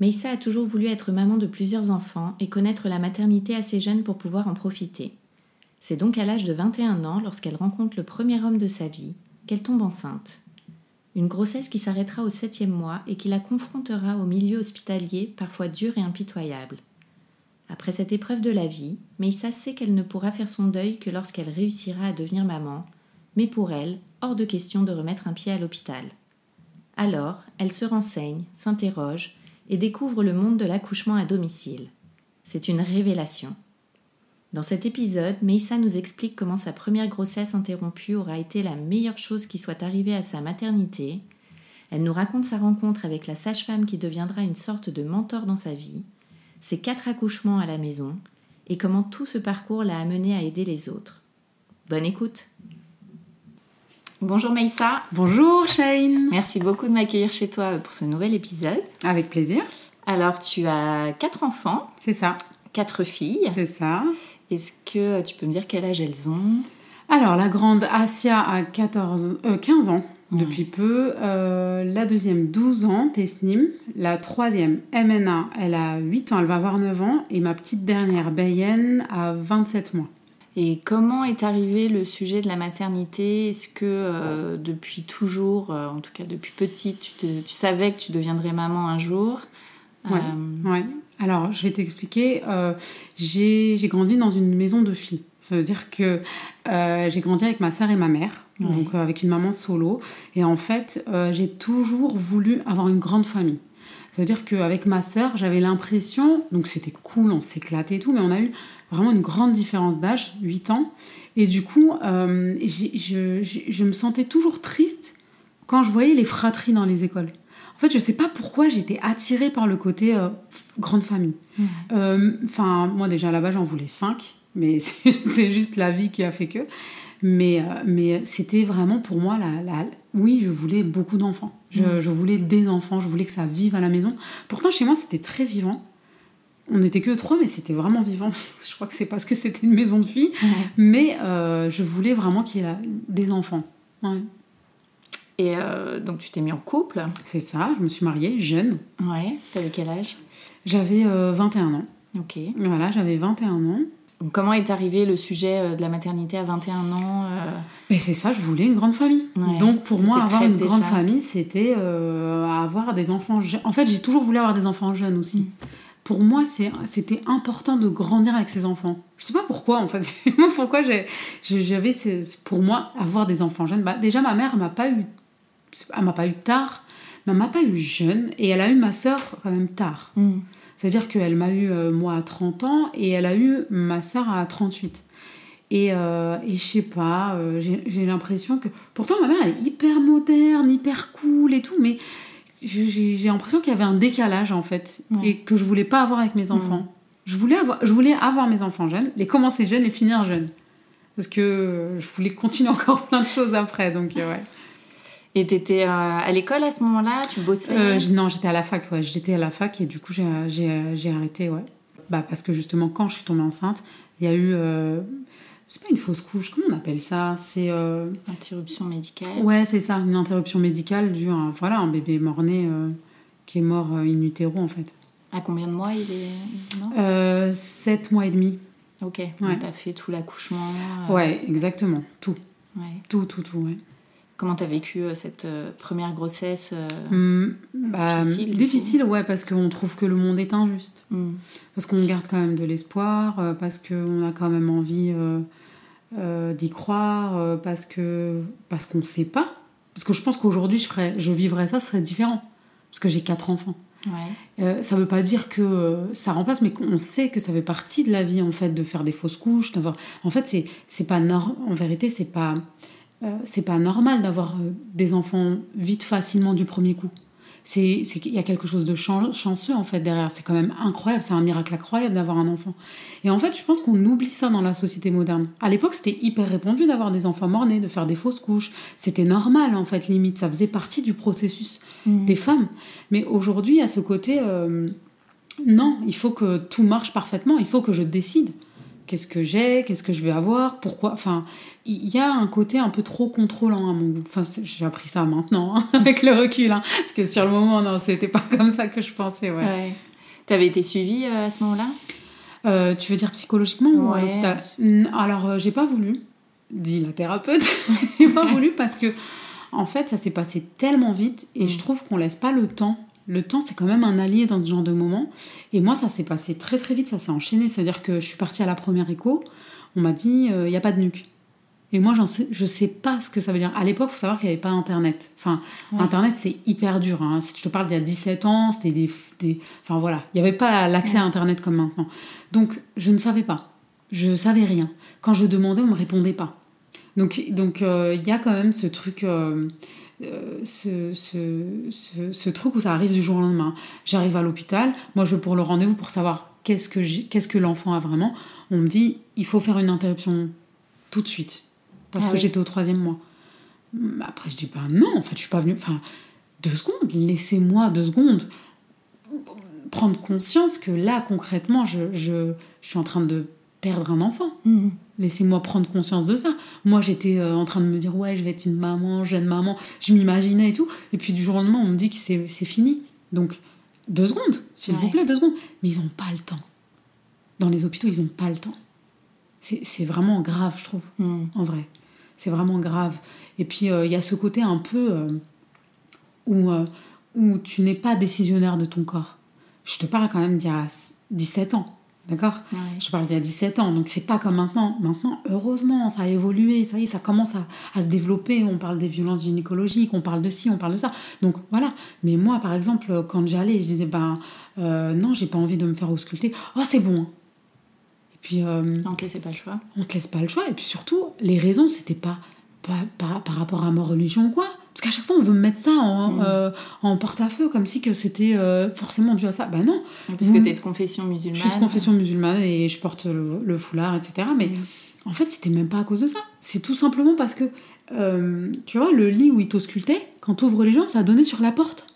Meissa a toujours voulu être maman de plusieurs enfants et connaître la maternité assez jeune pour pouvoir en profiter. C'est donc à l'âge de 21 ans, lorsqu'elle rencontre le premier homme de sa vie, qu'elle tombe enceinte. Une grossesse qui s'arrêtera au septième mois et qui la confrontera au milieu hospitalier parfois dur et impitoyable. Après cette épreuve de la vie, Meissa sait qu'elle ne pourra faire son deuil que lorsqu'elle réussira à devenir maman, mais pour elle, hors de question de remettre un pied à l'hôpital. Alors, elle se renseigne, s'interroge et découvre le monde de l'accouchement à domicile. C'est une révélation. Dans cet épisode, Meissa nous explique comment sa première grossesse interrompue aura été la meilleure chose qui soit arrivée à sa maternité. Elle nous raconte sa rencontre avec la sage-femme qui deviendra une sorte de mentor dans sa vie, ses quatre accouchements à la maison, et comment tout ce parcours l'a amenée à aider les autres. Bonne écoute Bonjour Meissa, Bonjour Shane. Merci beaucoup de m'accueillir chez toi pour ce nouvel épisode. Avec plaisir, Alors tu as quatre enfants, c'est ça, quatre filles. c'est ça. Est-ce que tu peux me dire quel âge elles ont? Alors la grande Asia a 14, euh, 15 ans depuis peu, Euh, la deuxième 12 ans, Tesnim, la troisième MNA, elle a 8 ans, elle va avoir 9 ans, et ma petite dernière Bayen a 27 mois. Et comment est arrivé le sujet de la maternité? Est-ce que euh, depuis toujours, euh, en tout cas depuis petite, tu, te- tu savais que tu deviendrais maman un jour? Ouais. Euh, Ouais. Alors, je vais t'expliquer. j'ai grandi dans une maison de filles. Ça veut dire que j'ai grandi avec ma sœur et ma mère, Ouais. donc euh, avec une maman solo. Et en fait, euh, j'ai toujours voulu avoir une grande famille. Ça veut dire qu'avec ma sœur, j'avais l'impression, donc c'était cool, on s'éclatait et tout, mais on a eu vraiment une grande différence d'âge, 8 ans. Et du coup, euh, je, je- je me sentais toujours triste quand je voyais les fratries dans les écoles. En fait, je sais pas pourquoi j'étais attirée par le côté euh, grande famille. Euh, Enfin, moi déjà là-bas, j'en voulais cinq, mais c'est juste la vie qui a fait que. Mais, mais c'était vraiment pour moi la, la- Oui, je voulais beaucoup d'enfants. Je, je voulais des enfants, je voulais que ça vive à la maison. Pourtant, chez moi, c'était très vivant. On n'était que trois, mais c'était vraiment vivant. je crois que c'est parce que c'était une maison de filles. Mais euh, je voulais vraiment qu'il y ait des enfants. Ouais. Et euh, donc tu t'es mis en couple? C'est ça, je me suis mariée jeune. Ouais. T'avais quel âge? J'avais euh, 21 ans. Ok. Voilà, j'avais 21 ans. Donc, comment est arrivé le sujet euh, de la maternité à 21 ans Mais c'est ça, je voulais une grande famille. Ouais. Donc pour moi, avoir une grande famille, c'était avoir des enfants jeunes. En fait, j'ai toujours voulu avoir des enfants jeunes aussi. Mm. Pour moi, c'était important de grandir avec ses enfants. Je sais pas pourquoi, en fait. pourquoi j'avais, pour moi, avoir des enfants jeunes. Bah, déjà, ma mère, elle m'a pas eu, elle m'a pas eu tard, mais elle m'a pas eu jeune, et elle a eu ma sœur quand même tard. hmm. C'est-à-dire qu'elle m'a eu, euh, moi, à 30 ans et elle a eu ma sœur à 38. Et, euh, et je sais pas, euh, j'ai j'ai l'impression que. Pourtant, ma mère, elle est hyper moderne, hyper cool et tout, mais j'ai l'impression qu'il y avait un décalage, en fait, Ouais. et que je voulais pas avoir avec mes enfants. Je, voulais avoir, je voulais avoir mes enfants jeunes, les commencer jeunes et finir jeunes. Parce que je voulais continuer encore plein de choses après, donc euh, ouais. Et t'étais euh, à l'école à ce moment-là? Tu bossais? Euh, non, j'étais à la fac, ouais. J'étais à la fac et du coup, j'ai arrêté, ouais. Bah, parce que justement, quand je suis tombée enceinte, il y a eu. euh, c'est pas une fausse couche, comment on appelle ça? C'est. euh, Interruption médicale. ouais, c'est ça, une interruption médicale due à un, voilà, un bébé mort-né euh, qui est mort euh, in utero, en fait. À combien de mois il est Non Euh, sept mois et demi. Ok. Donc t'as fait tout l'accouchement. Ouais, exactement. Tout. ouais. Tout, tout, tout, ouais. Comment tu as vécu euh, cette euh, première grossesse euh, Hum, bah, Difficile, difficile, ouais, parce qu'on trouve que le monde est injuste. hmm. Parce qu'on garde quand même de l'espoir, parce qu'on a quand même envie euh, euh, d'y croire, parce que parce qu'on ne sait pas. Parce que je pense qu'aujourd'hui, je, ferais, je vivrais ça, ce serait différent. Parce que j'ai quatre enfants. Ouais. Euh, ça veut pas dire que ça remplace, mais qu'on sait que ça fait partie de la vie, en fait, de faire des fausses couches. En fait, c'est, pas nor- en vérité, c'est pas, euh, c'est pas normal d'avoir euh, des enfants vite, facilement du premier coup. C'est, qu'il y a quelque chose de chan- chanceux, en fait, derrière. C'est quand même incroyable, c'est un miracle incroyable d'avoir un enfant. Et en fait, je pense qu'on oublie ça dans la société moderne. À l'époque, c'était hyper répandu d'avoir des enfants morts-nés, de faire des fausses couches. C'était normal, en fait, limite. Ça faisait partie du processus des femmes. Mais aujourd'hui, il a ce côté, euh, non, il faut que tout marche parfaitement, il faut que je décide. Qu'est-ce que j'ai, qu'est-ce que je vais avoir, pourquoi. Enfin, il y a un côté un peu trop contrôlant à mon goût. Enfin, j'ai appris ça maintenant, hein, avec le recul. hein. parce que sur le moment, non, c'était pas comme ça que je pensais, ouais. Ouais. T'avais été suivie euh, à ce moment-là? Euh, tu veux dire psychologiquement ou à l'hôpital? Mm, Alors, euh, j'ai pas voulu, dit la thérapeute. j'ai pas voulu parce que, en fait, ça s'est passé tellement vite et Mm. je trouve qu'on laisse pas le temps. Le temps, c'est quand même un allié dans ce genre de moment. Et moi, ça s'est passé très très vite, ça s'est enchaîné. C'est-à-dire que je suis partie à la première écho, on m'a dit, il n'y a pas de nuque. Et moi, sais, je sais pas ce que ça veut dire. À l'époque, il faut savoir qu'il n'y avait pas Internet. Enfin, Ouais. Internet, c'est hyper dur. hein. Si je te parle d'il y a 17 ans, c'était des, des... Enfin, voilà. Il n'y avait pas l'accès à Internet comme maintenant. Donc, je ne savais pas. Je savais rien. Quand je demandais, on me répondait pas. Donc, donc, euh, il y a quand même ce truc... euh, euh, ce, ce, ce, ce truc où ça arrive du jour au lendemain. J'arrive à l'hôpital, moi je vais pour le rendez-vous pour savoir qu'est-ce que, qu'est-ce que l'enfant a vraiment. On me dit, il faut faire une interruption tout de suite. Parce Ah que oui. j'étais au troisième mois. Après, je dis, bah non, en fait, je suis pas venue. Enfin, deux secondes, laissez-moi deux secondes prendre conscience que là, concrètement, je, je, je suis en train de perdre un enfant. Mhm. Laissez-moi prendre conscience de ça. Moi, j'étais euh, en train de me dire, ouais, je vais être une maman, jeune maman. Je m'imaginais et tout. Et puis, du jour au lendemain, on me dit que c'est c'est fini. Donc, deux secondes, s'il vous plaît, deux secondes. Mais ils n'ont pas le temps. Dans les hôpitaux, ils n'ont pas le temps. C'est c'est vraiment grave, je trouve Mhm. en vrai. C'est vraiment grave. Et puis, euh, il y a ce côté un peu euh, où, où tu n'es pas décisionnaire de ton corps. Je te parle quand même d'il y a 17 ans, d'accord Ouais. Je parle d'il y a 17 ans, donc c'est pas comme maintenant. Maintenant, heureusement, ça a évolué, ça y est, ça commence à, à se développer. On parle des violences gynécologiques, on parle de ci, on parle de ça. Donc voilà. Mais moi, par exemple, quand j'allais, je disais, ben euh, non, j'ai pas envie de me faire ausculter. Oh, c'est bon. Et puis, euh, On te laissait pas le choix. on te laisse pas le choix. Et puis surtout, les raisons, c'était pas, pas, pas par rapport à ma religion ou quoi. Parce qu'à chaque fois, on veut me mettre ça en, Mm. euh, en porte-à-feu, comme si que c'était euh, forcément dû à ça. Ben non, Parce que Mm. t'es de confession musulmane. je suis de confession musulmane et je porte le, le foulard, etc. Mais Mm. en fait, c'était même pas à cause de ça. C'est tout simplement parce que, euh, tu vois, le lit où ils t'auscultaient, quand tu ouvres les jambes, ça donnait sur la porte.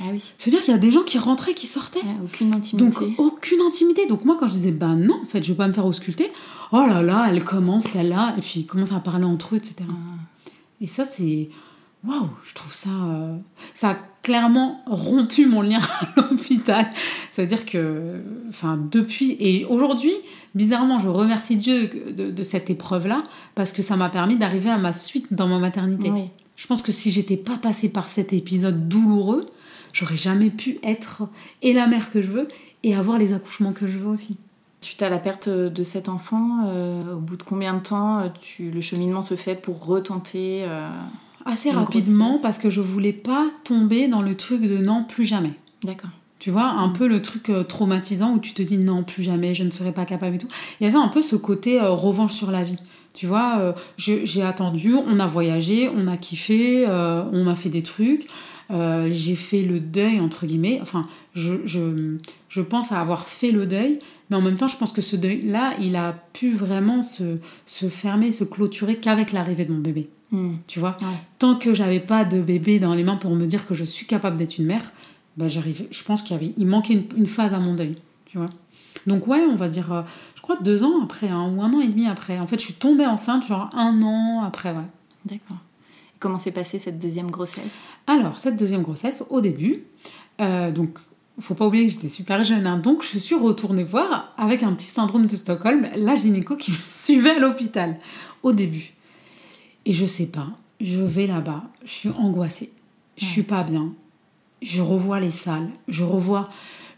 Ah oui. C'est-à-dire qu'il y a des gens qui rentraient, qui sortaient. Ouais, aucune intimité. Donc aucune intimité. Donc moi quand je disais bah non en fait je vais pas me faire ausculter, oh là là elle commence elle là et puis ils commencent à parler entre eux etc. Ah. Et ça c'est waouh je trouve ça euh, ça a clairement rompu mon lien à l'hôpital. C'est à dire que enfin depuis et aujourd'hui bizarrement je remercie Dieu de, de cette épreuve là parce que ça m'a permis d'arriver à ma suite dans ma maternité. Oui. Je pense que si j'étais pas passée par cet épisode douloureux, j'aurais jamais pu être et la mère que je veux et avoir les accouchements que je veux aussi. Suite à la perte de cet enfant, euh, au bout de combien de temps euh, tu, le cheminement se fait pour retenter euh, Assez rapidement parce que je voulais pas tomber dans le truc de non plus jamais. D'accord. Tu vois, un peu le truc euh, traumatisant où tu te dis non plus jamais, je ne serai pas capable et tout. Il y avait un peu ce côté euh, revanche sur la vie. Tu vois, euh, j'ai attendu, on a voyagé, on a kiffé, euh, on a fait des trucs. j'ai fait le deuil, entre guillemets. Enfin, je, je, je pense à avoir fait le deuil, mais en même temps, je pense que ce deuil-là, il a pu vraiment se, se fermer, se clôturer qu'avec l'arrivée de mon bébé. Hmm. Tu vois, Ouais. tant que j'avais pas de bébé dans les mains pour me dire que je suis capable d'être une mère, bah j'arrivais. Je pense qu'il y avait, il manquait une, une phase à mon deuil. Tu vois. Donc ouais, on va dire, euh, je crois deux ans après, hein, ou un an et demi après. En fait, je suis tombée enceinte genre un an après, ouais. D'accord. Et Comment s'est passée cette deuxième grossesse? Alors, cette deuxième grossesse, au début, euh, donc, faut pas oublier que j'étais super jeune, hein, donc je suis retournée voir avec un petit syndrome de Stockholm la gynéco qui me suivait à l'hôpital, au début. Et je sais pas, je vais là-bas, je suis angoissée, je suis pas bien, je revois les salles, je revois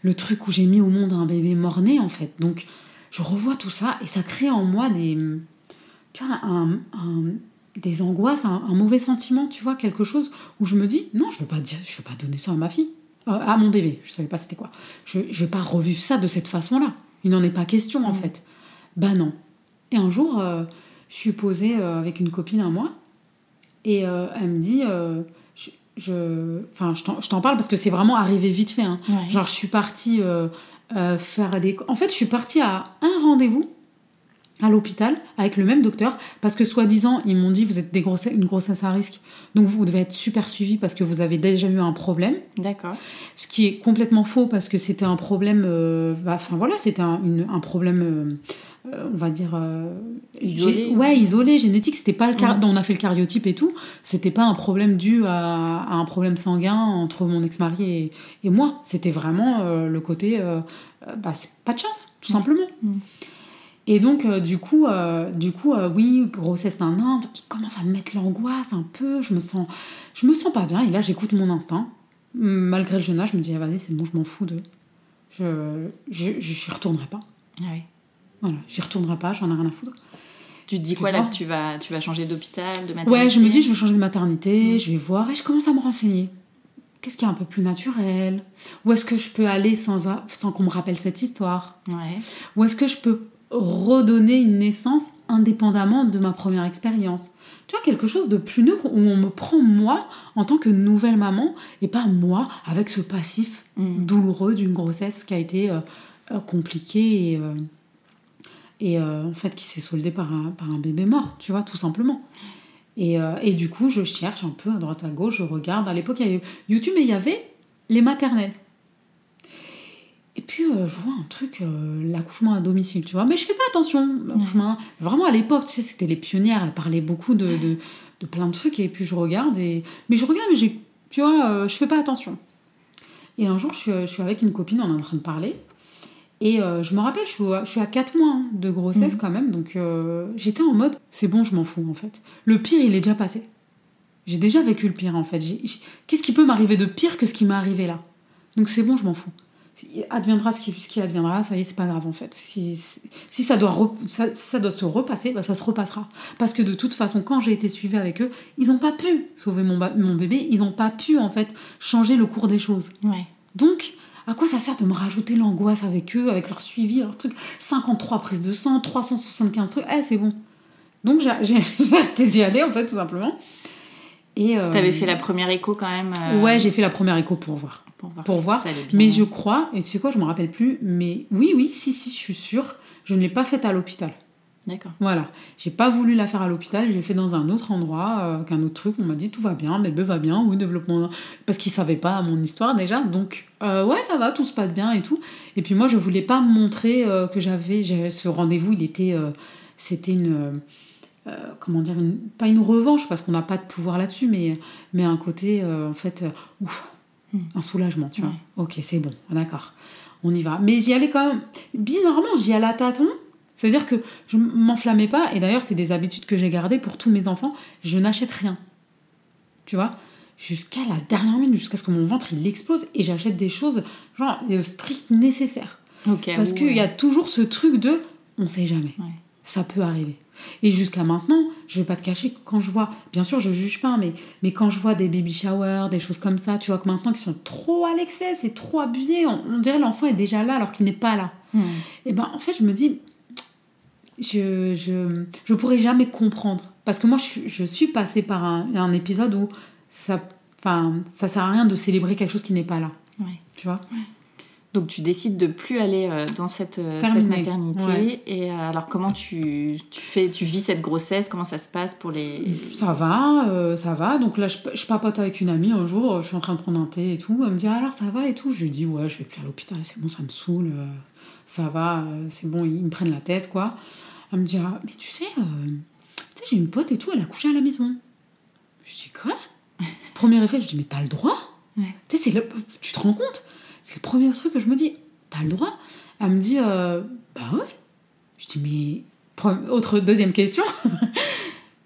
le truc où j'ai mis au monde un bébé mort-né en fait. Donc je revois tout ça et ça crée en moi des, tu vois, un, un- des angoisses, un, un mauvais sentiment, tu vois, quelque chose où je me dis non, je veux pas dire, je veux pas donner ça à ma fille, Euh, à mon bébé. Je savais pas c'était quoi. Je, je vais pas revivre ça de cette façon-là. Il n'en est pas question en fait. Bah non. Et un jour, euh, je suis posée euh, avec une copine à moi et euh, elle me dit, euh, je, je- enfin, je t'en- parle parce que c'est vraiment arrivé vite fait. hein. Ouais. Genre, je suis partie euh, euh, faire des. En fait, je suis partie à un rendez-vous à l'hôpital avec le même docteur parce que soi-disant ils m'ont dit vous êtes des une grossesse à risque donc vous devez être super suivi parce que vous avez déjà eu un problème D'accord. ce qui est complètement faux parce que c'était un problème euh, bah, enfin voilà c'était un, un problème euh, on va dire euh, Isolé. gé- ouais isolé génétique c'était pas le car- Mhm. on a fait le cariotype et tout c'était pas un problème dû à, à un problème sanguin entre mon ex-mari et, et moi c'était vraiment euh, le côté bah c'est pas de chance tout simplement et donc, du coup, du coup oui, grossesse d'un an, qui commence à me mettre l'angoisse un peu. Je me sens, je me sens pas bien. Et là, j'écoute mon instinct. Malgré le jeune âge, je me dis, ah, vas-y, c'est bon, je m'en fous de. Je, je, j'y retournerai pas. Ouais. Voilà, j'y retournerai pas, j'en ai rien à foutre. Tu te dis quoi là que tu vas, tu vas changer d'hôpital, de maternité Ouais, je me dis, je vais changer de maternité, je vais voir, et je commence à me renseigner. Qu'est-ce qui est un peu plus naturel? Où est-ce que je peux aller sans, a- sans qu'on me rappelle cette histoire? Ouais. Ou est-ce que je peux redonner une naissance indépendamment de ma première expérience? Tu vois, quelque chose de plus neutre où on me prend moi en tant que nouvelle maman et pas moi avec ce passif Mm. douloureux d'une grossesse qui a été euh, euh, compliquée et, euh, et euh, en fait qui s'est soldée par un, par un bébé mort, tu vois, tout simplement. Et, euh, et du coup, je cherche un peu à droite à gauche, je regarde. À l'époque, il y avait YouTube et il y avait les maternelles. Et puis, euh, je vois un truc, l'accouchement à domicile, tu vois. Mais je fais pas attention. L'accouchement, Vraiment, à l'époque, tu sais, c'était les pionnières. Elles parlaient beaucoup de, de, de plein de trucs. Et puis, je regarde. Et... Mais je regarde, mais j'ai, tu vois, je fais pas attention. Et un jour, je suis, je suis avec une copine, on est en train de parler. Et euh, je me rappelle, je suis, à- je suis à 4 mois hein, de grossesse quand même. Donc, euh, j'étais en mode, c'est bon, je m'en fous, en fait. Le pire, il est déjà passé. J'ai déjà vécu le pire, en fait. Qu'est-ce qui peut m'arriver de pire que ce qui m'est arrivé là? Donc, c'est bon, je m'en fous. Adviendra ce qui, ce qui adviendra, ça y est, c'est pas grave en fait. Si, si ça, doit re- ça, si ça doit se repasser, bah, ça se repassera. Parce que de toute façon, quand j'ai été suivie avec eux, ils n'ont pas pu sauver mon, bébé, ils n'ont pas pu en fait changer le cours des choses. Ouais. Donc, à quoi ça sert de me rajouter l'angoisse avec eux, avec leur suivi, leur truc 53 prises de sang, 375 trucs, eh, c'est bon. Donc, j'ai arrêté d'y aller en fait, tout simplement. Et, euh, T'avais fait la première écho quand même euh, Ouais, j'ai fait la première écho pour voir pour voir. pour si voir. Mais je crois, et tu sais quoi, je me rappelle plus, mais oui, oui, si, si, je suis sûre, je ne l'ai pas faite à l'hôpital. D'accord. Voilà, j'ai pas voulu la faire à l'hôpital, je l'ai fait dans un autre endroit, euh, avec un autre truc. On m'a dit tout va bien, bébé va bien, oui, développement. Parce qu'ils savaient pas mon histoire déjà, donc euh, ouais, ça va, tout se passe bien et tout. Et puis moi, je voulais pas montrer euh, que j'avais j'ai- ce rendez-vous, il était. C'était une. comment dire, une- pas une revanche, parce qu'on n'a pas de pouvoir là-dessus, mais, mais un côté, en fait, ouf, un soulagement, tu vois. Ok, c'est bon, d'accord, on y va. Mais j'y allais quand même, bizarrement, j'y allais à tâtons. C'est-à-dire que je m'enflammais pas, et d'ailleurs, c'est des habitudes que j'ai gardées pour tous mes enfants. Je n'achète rien. Tu vois? Jusqu'à la dernière minute, jusqu'à ce que mon ventre il explose, et j'achète des choses, genre, euh, strict nécessaires. Ok. Parce ouais. qu'il y a toujours ce truc de on sait jamais. Ouais. Ça peut arriver. Et jusqu'à maintenant, je vais pas te cacher quand je vois, bien sûr, je juge pas, mais, mais quand je vois des baby showers, des choses comme ça, tu vois que maintenant qui sont trop à l'excès, c'est trop abusé, on, on dirait l'enfant est déjà là alors qu'il n'est pas là. Hmm. Et ben en fait, je me dis, je, je, je pourrais jamais comprendre. Parce que moi, je, suis- je suis passée par un, un épisode où ça, enfin, ça sert à rien de célébrer quelque chose qui n'est pas là. Ouais. Tu vois Donc tu décides de plus aller euh, dans cette, euh, cette maternité. Ouais. Et euh, alors comment tu, tu fais, tu vis cette grossesse? Comment ça se passe pour les Ça va, euh, ça va. Donc là, je, je papote avec une amie un jour, je suis en train de prendre un thé et tout. Elle me dit alors ça va et tout? Je lui dis ouais, je vais plus à l'hôpital, c'est bon, ça me saoule, euh, ça va, euh, c'est bon, ils me prennent la tête quoi. Elle me dit ah, mais tu sais, euh, tu sais, j'ai une pote et tout, elle a couché à la maison. Je dis quoi? Premier effet, je dis mais t'as le droit? Ouais. Tu sais, le- tu te rends compte? C'est le premier truc que je me dis t'as le droit? Elle me dit euh, bah ouais. Je dis mais autre deuxième question.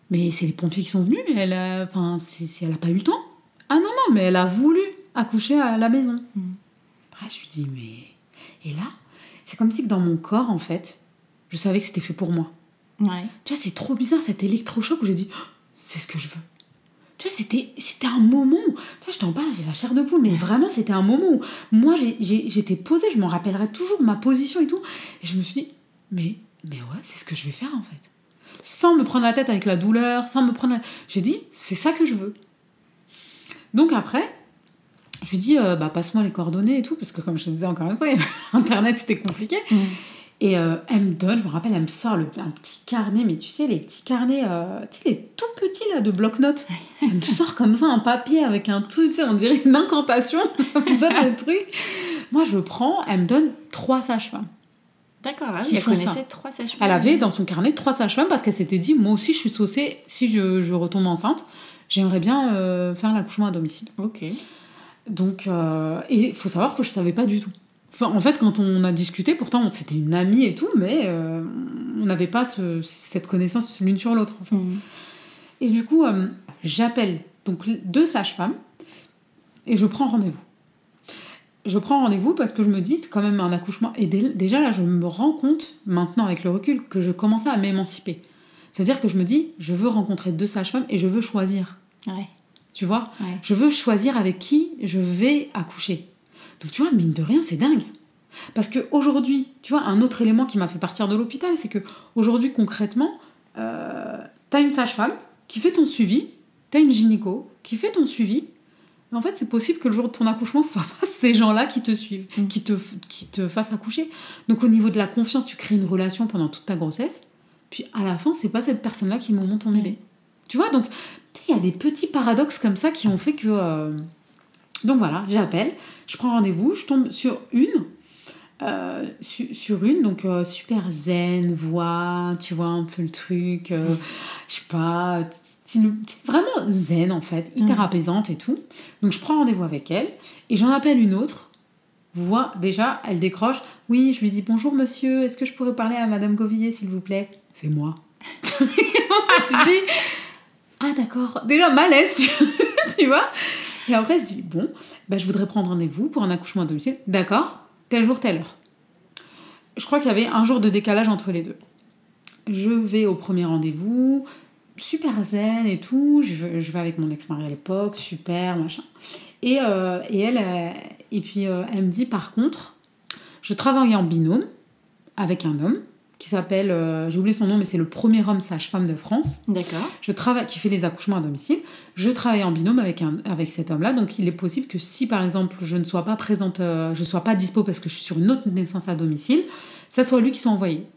Mais c'est les pompiers qui sont venus, elle a, enfin, c'est- elle a pas eu le temps. Ah non, non, mais elle a voulu accoucher à la maison. Après, je lui dis, mais. Et là, c'est comme si que dans mon corps, en fait, je savais que c'était fait pour moi. Ouais. Tu vois, c'est trop bizarre cet électrochoc où j'ai dit, Oh, c'est ce que je veux. Tu vois, c'était, c'était un moment où, tu vois, je t'en parle, j'ai la chair de poule, mais vraiment, c'était un moment où moi, j'ai, j'ai- j'étais posée, je m'en rappellerai toujours ma position et tout. Et je me suis dit, mais, mais ouais, c'est ce que je vais faire en fait. Sans me prendre la tête avec la douleur, sans me prendre la... J'ai dit, c'est ça que je veux. Donc après, je lui dis, euh, bah, passe-moi les coordonnées et tout, parce que comme je te disais encore une fois, Internet c'était compliqué. Et euh, elle me donne, je me rappelle, elle me sort le- un petit carnet, mais tu sais, les petits carnets, euh, tu sais, les tout petits là de bloc-notes. Elle me sort comme ça un papier avec un truc, tu sais, on dirait une incantation. Elle me donne le truc. Moi, je prends, elle me donne trois sages-femmes. D'accord, ah oui, elle connaissait ça. trois sages Elle avait dans son carnet trois sages-femmes parce qu'elle s'était dit, moi aussi, je suis saucée, si je, je retombe enceinte, j'aimerais bien faire l'accouchement à domicile. Ok. Donc, euh, et il faut savoir que je savais pas du tout. Enfin, en fait, quand on a discuté, pourtant c'était une amie et tout, mais euh, on n'avait pas ce- cette connaissance l'une sur l'autre. enfin. Mhm. Et du coup, euh, j'appelle donc deux sages-femmes et je prends rendez-vous. Je prends rendez-vous parce que je me dis, c'est quand même un accouchement. Et dé- déjà là, je me rends compte, maintenant avec le recul, que je commençais à m'émanciper. C'est-à-dire que je me dis, je veux rencontrer deux sages-femmes et je veux choisir. Ouais. Tu vois Ouais. Je veux choisir avec qui je vais accoucher. Donc tu vois, mine de rien, c'est dingue. Parce que aujourd'hui, tu vois, un autre élément qui m'a fait partir de l'hôpital, c'est que aujourd'hui, concrètement, euh, t'as une sage-femme qui fait ton suivi, t'as une gynéco qui fait ton suivi. En fait, c'est possible que le jour de ton accouchement, ce soit pas ces gens-là qui te suivent, Mm. qui, te, qui te fassent accoucher. Donc au niveau de la confiance, tu crées une relation pendant toute ta grossesse. Puis à la fin, c'est pas cette personne-là qui monte ton bébé. Tu vois, donc il y a des petits paradoxes comme ça qui ont fait que. euh, Donc voilà, j'appelle, je prends rendez-vous, je tombe sur une. euh, su- sur une, donc euh, super zen, voix, tu vois un peu le truc, euh, je sais pas, vraiment zen en fait, hyper Mm. apaisante et tout. Donc je prends rendez-vous avec elle et j'en appelle une autre. Voix, déjà, elle décroche. Oui, je lui dis bonjour monsieur, est-ce que je pourrais parler à madame Govillet s'il vous plaît? C'est moi. je dis ah d'accord, déjà malaise, tu, vois. Et après je dis bon, bah, je voudrais prendre rendez-vous pour un accouchement à domicile. D'accord, tel jour, telle heure. Je crois qu'il y avait un jour de décalage entre les deux. Je vais au premier rendez-vous, super zen et tout. Je, je vais avec mon ex-mari à l'époque, super, machin. Et, euh, et elle, euh, et puis euh, elle me dit par contre, je travaille en binôme avec un homme qui s'appelle, euh, j'ai oublié son nom, mais c'est le premier homme sage-femme de France. D'accord. Je travaille, qui fait les accouchements à domicile. Je travaille en binôme avec, un, avec cet homme-là. Donc, il est possible que si, par exemple, je ne sois pas présente, euh, je ne sois pas dispo parce que je suis sur une autre naissance à domicile, ça soit lui qui soit envoyé.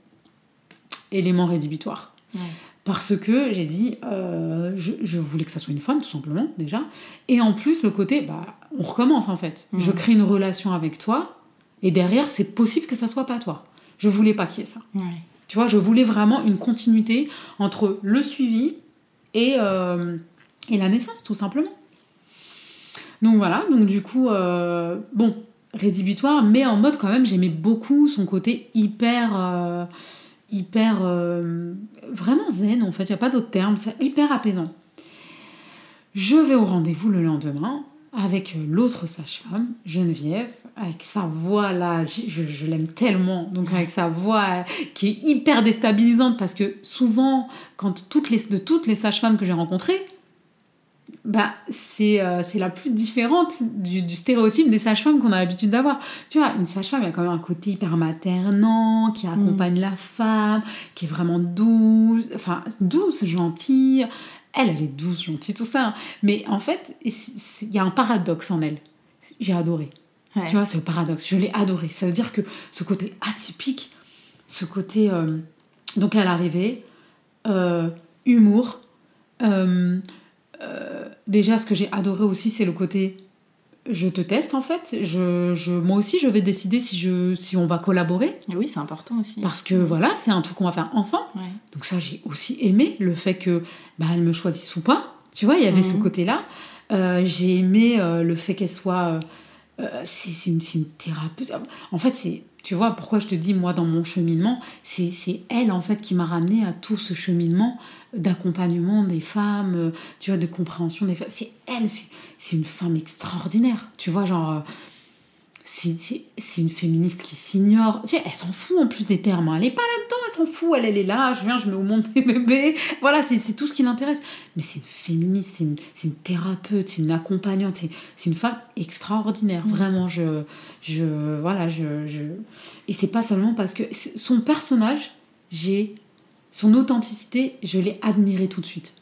Élément rédhibitoire. Ouais. Parce que j'ai dit, euh, je, je voulais que ça soit une femme, tout simplement, déjà. Et en plus, le côté, bah, on recommence en fait. Je crée une relation avec toi, et derrière, c'est possible que ça soit pas toi. Je voulais pas qu'il y ait ça. Ouais. Tu vois, je voulais vraiment une continuité entre le suivi et, euh, et la naissance, tout simplement. Donc voilà, donc du coup, euh, bon, rédhibitoire, mais en mode quand même, j'aimais beaucoup son côté hyper, euh, hyper, vraiment zen en fait, il n'y a pas d'autre terme, c'est hyper apaisant. Je vais au rendez-vous le lendemain avec l'autre sage-femme, Geneviève, avec sa voix là, je, l'aime tellement, donc avec sa voix euh, qui est hyper déstabilisante parce que souvent, quand toutes les, de toutes les sages-femmes que j'ai rencontrées, bah, c'est euh, la plus différente du, du stéréotype des sages-femmes qu'on a l'habitude d'avoir. Tu vois, une sage-femme, il y a quand même un côté hyper maternant, qui accompagne la femme, qui est vraiment douce, enfin douce, gentille. Elle, elle est douce, gentille, tout ça. hein. Mais en fait, il y a un paradoxe en elle. J'ai adoré. Ouais. Tu vois, ce paradoxe, je l'ai adoré. Ça veut dire que ce côté atypique, ce côté. euh, donc à l'arrivée, euh, humour. euh, euh, déjà, ce que j'ai adoré aussi, c'est le côté. Je te teste en fait. Je, je, moi aussi, je vais décider si, je, si on va collaborer. Oui, c'est important aussi. Parce que voilà, c'est un truc qu'on va faire ensemble. Ouais. Donc ça, j'ai aussi aimé le fait que bah, elle me choisisse ou pas. Tu vois, il y avait ce Mhm. côté-là. Euh, j'ai aimé euh, le fait qu'elle soit... euh, euh, c'est une, c'est une thérapeute. En fait, c'est Tu vois, pourquoi je te dis, moi, dans mon cheminement, c'est elle, en fait, qui m'a ramené à tout ce cheminement d'accompagnement des femmes, euh, tu vois, de compréhension des femmes. C'est elle, c'est c'est une femme extraordinaire. Tu vois, genre, euh, c'est une féministe qui s'ignore. Tu sais, elle s'en fout en plus des termes. hein. Elle est pas là-dedans, elle s'en fout. Elle, elle est là, je viens, je mets au monde des bébés. Voilà, c'est tout ce qui l'intéresse. Mais c'est une féministe, c'est une, thérapeute, c'est une accompagnante, c'est une femme extraordinaire. Vraiment, je. je voilà, je. je... Et c'est pas seulement parce que son personnage, j'ai. Son authenticité, je l'ai admiré tout de suite.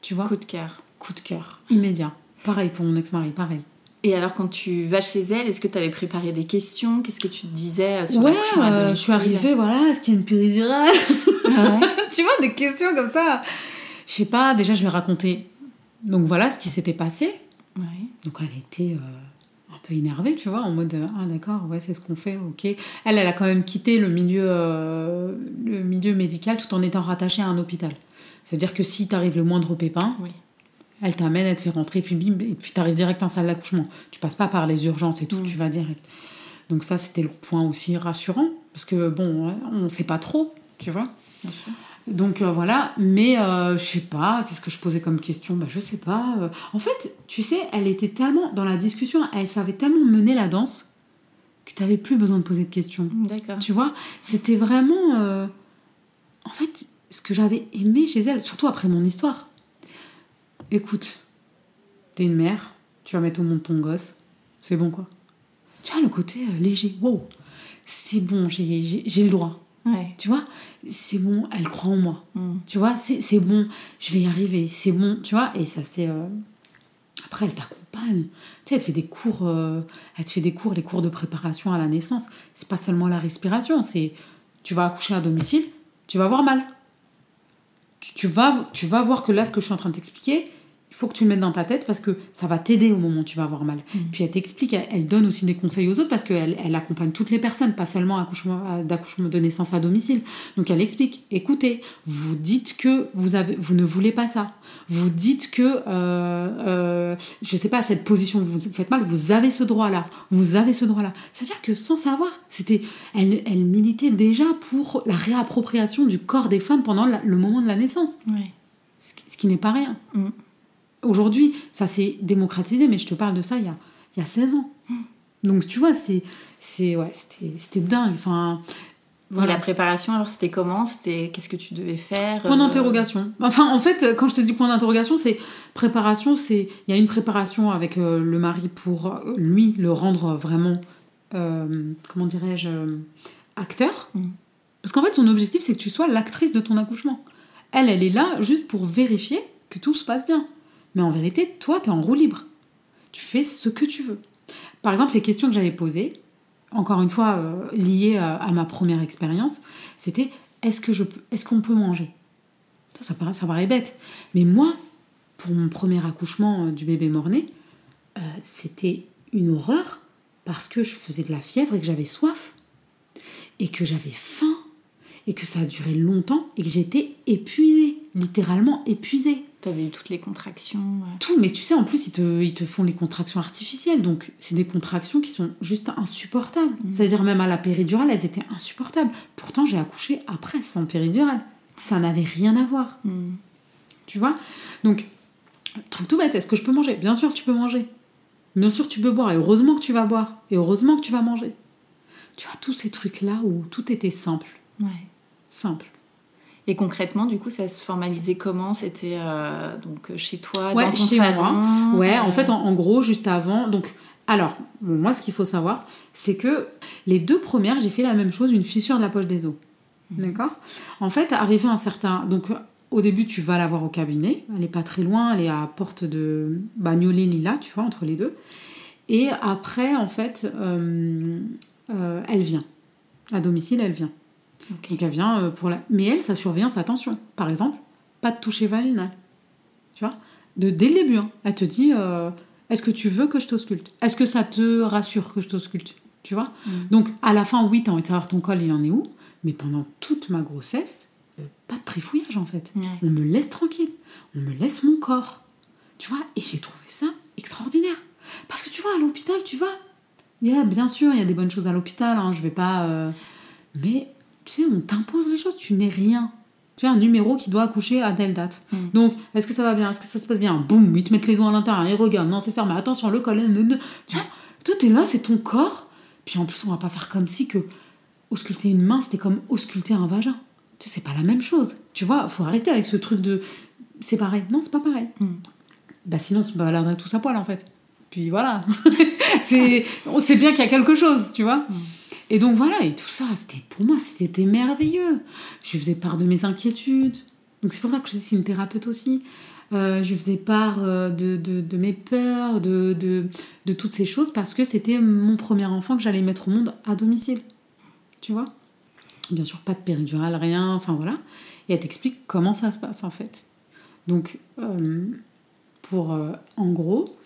Tu vois? Coup de cœur. Coup de cœur, immédiat. Pareil pour mon ex-mari, pareil. Et alors, quand tu vas chez elle, est-ce que tu avais préparé des questions? Qu'est-ce que tu te disais euh, sur Ouais, à euh, je suis arrivée, voilà, est-ce qu'il y a une péridurale Ouais. Tu vois, des questions comme ça. Je sais pas, déjà je vais raconter. Donc voilà ce qui s'était passé. Ouais. Donc elle était euh, un peu énervée, tu vois, en mode ah d'accord, ouais, c'est ce qu'on fait, ok. Elle, elle a quand même quitté le milieu, euh, le milieu médical tout en étant rattachée à un hôpital. C'est-à-dire que si t'arrive le moindre pépin, Oui. Elle t'amène, elle te fait rentrer, puis bim, et puis t'arrives direct en salle d'accouchement. Tu passes pas par les urgences et tout, Mm. tu vas direct. Donc ça, c'était le point aussi rassurant, parce que bon, on sait pas trop, tu vois. Bien sûr. Donc euh, voilà, mais euh, je sais pas, qu'est-ce que je posais comme question? Bah je sais pas. euh. En fait, tu sais, elle était tellement dans la discussion, elle savait tellement mener la danse que t'avais plus besoin de poser de questions. D'accord. Tu vois, c'était vraiment. En fait, ce que j'avais aimé chez elle, surtout après mon histoire. Écoute, t'es une mère, tu vas mettre au monde ton gosse, c'est bon quoi. Tu vois, le côté euh, léger, wow, c'est bon, j'ai- le droit. Ouais. Tu vois, c'est bon, elle croit en moi. Mm. Tu vois, c'est c'est bon, je vais y arriver, c'est bon, tu vois, et ça c'est. euh, Après, elle t'accompagne. Tu sais, elle te fait des cours, euh, elle te fait des cours, les cours de préparation à la naissance. C'est pas seulement la respiration, c'est. Tu vas accoucher à domicile, tu vas avoir mal. Tu, vas, tu vas voir que là, ce que je suis en train de t'expliquer, il faut que tu le mettes dans ta tête parce que ça va t'aider au moment où tu vas avoir mal. Puis elle t'explique, elle, elle donne aussi des conseils aux autres parce qu'elle elle accompagne toutes les personnes, pas seulement accouchement, à- d'accouchement de naissance à domicile. Donc elle explique, écoutez, vous dites que vous, avez, vous ne voulez pas ça. Vous dites que, euh, euh, je sais pas, cette position, vous faites mal, vous avez ce droit-là. Vous avez ce droit-là. C'est-à-dire que sans savoir, c'était, elle, elle militait déjà pour la réappropriation du corps des femmes pendant la- le moment de la naissance ce qui, ce qui n'est pas rien. Mm. Aujourd'hui, ça s'est démocratisé, mais je te parle de ça il y a, il y a 16 ans. Donc tu vois, c'est, c'est, ouais, c'était, c'était dingue. Enfin, Et la préparation, alors c'était comment? C'était qu'est-ce que tu devais faire? Point euh, d'interrogation. Enfin, en fait, quand je te dis point d'interrogation, c'est préparation. C'est il y a une préparation avec euh, le mari pour euh, lui le rendre vraiment, euh, comment dirais-je, acteur. Mm. Parce qu'en fait, son objectif, c'est que tu sois l'actrice de ton accouchement. Elle, elle est là juste pour vérifier que tout se passe bien. Mais en vérité, toi, tu es en roue libre. Tu fais ce que tu veux. Par exemple, les questions que j'avais posées, encore une fois euh, liées à, à ma première expérience, c'était est-ce que je est-ce qu'on peut manger? Ça, ça paraît, ça paraît bête. Mais moi, pour mon premier accouchement euh, du bébé mort-né, euh, c'était une horreur parce que je faisais de la fièvre et que j'avais soif et que j'avais faim et que ça a duré longtemps et que j'étais épuisée, littéralement épuisée. T'avais eu toutes les contractions. ouais. Tout, mais tu sais, en plus, ils te, ils te font les contractions artificielles. Donc, c'est des contractions qui sont juste insupportables. C'est-à-dire, même à la péridurale, elles étaient insupportables. Pourtant, j'ai accouché après, sans péridurale. Ça n'avait rien à voir. Mm. Tu vois? Donc, truc tout bête, est-ce que je peux manger? Bien sûr, tu peux manger. Bien sûr, tu peux boire. Et heureusement que tu vas boire. Et heureusement que tu vas manger. Tu vois, tous ces trucs-là où tout était simple. Ouais. Simple. Et concrètement, du coup, ça se formalisait comment? C'était euh, donc euh, chez toi, Ouais, dans ton chez salon moi. Ouais, en euh, fait, en, en gros, juste avant. Donc, alors, bon, moi, ce qu'il faut savoir, c'est que les deux premières, j'ai fait la même chose, une fissure de la poche des os. D'accord? En fait, arrivé à un certain. Donc, au début, tu vas la voir au cabinet. Elle est pas très loin, elle est à porte de Bagnolet Lila, tu vois, entre les deux. Et après, en fait, euh, euh, elle vient. À domicile, elle vient. Donc elle vient euh, pour la. Mais elle, sa surveillance, attention. Par exemple, pas de toucher vaginal. Tu vois? De, Dès le début, hein. elle te dit euh, Est-ce que tu veux que je t'ausculte? Est-ce que ça te rassure que je t'ausculte? Tu vois? Donc à la fin, oui, t'as envie de savoir ton col, il en est où Mais pendant toute ma grossesse, euh, pas de trifouillage en fait. On me laisse tranquille. On me laisse mon corps. Tu vois? Et j'ai trouvé ça extraordinaire. Parce que tu vois, à l'hôpital, tu vas. Yeah, bien sûr, il y a des bonnes choses à l'hôpital, hein, je vais pas. euh, Mais tu sais, on t'impose les choses, tu n'es rien. Tu as un numéro qui doit accoucher à telle date. Mm. Donc, est-ce que ça va bien? Est-ce que ça se passe bien? Boum, ils te mettent les doigts à l'intérieur, ils regardent, non, c'est fermé, attention, le col, tu vois, toi, t'es là, c'est ton corps. Puis en plus, on va pas faire comme si que ausculter une main, c'était comme ausculter un vagin. Tu sais, c'est pas la même chose. Tu vois, faut arrêter avec ce truc de. C'est pareil. Non, c'est pas pareil. Mm. Bah sinon, on se baladerait tous à poil en fait. Puis voilà. c'est, on sait bien qu'il y a quelque chose, tu vois? Et donc voilà, et tout ça, c'était pour moi, c'était merveilleux. Je faisais part de mes inquiétudes. Donc c'est pour ça que je suis une thérapeute aussi. Euh, je faisais part euh, de, de, mes peurs, de, de, toutes ces choses, parce que c'était mon premier enfant que j'allais mettre au monde à domicile. Tu vois? Bien sûr, pas de péridurale, rien, enfin voilà. Et elle t'explique comment ça se passe en fait. Donc, euh, pour euh, en gros,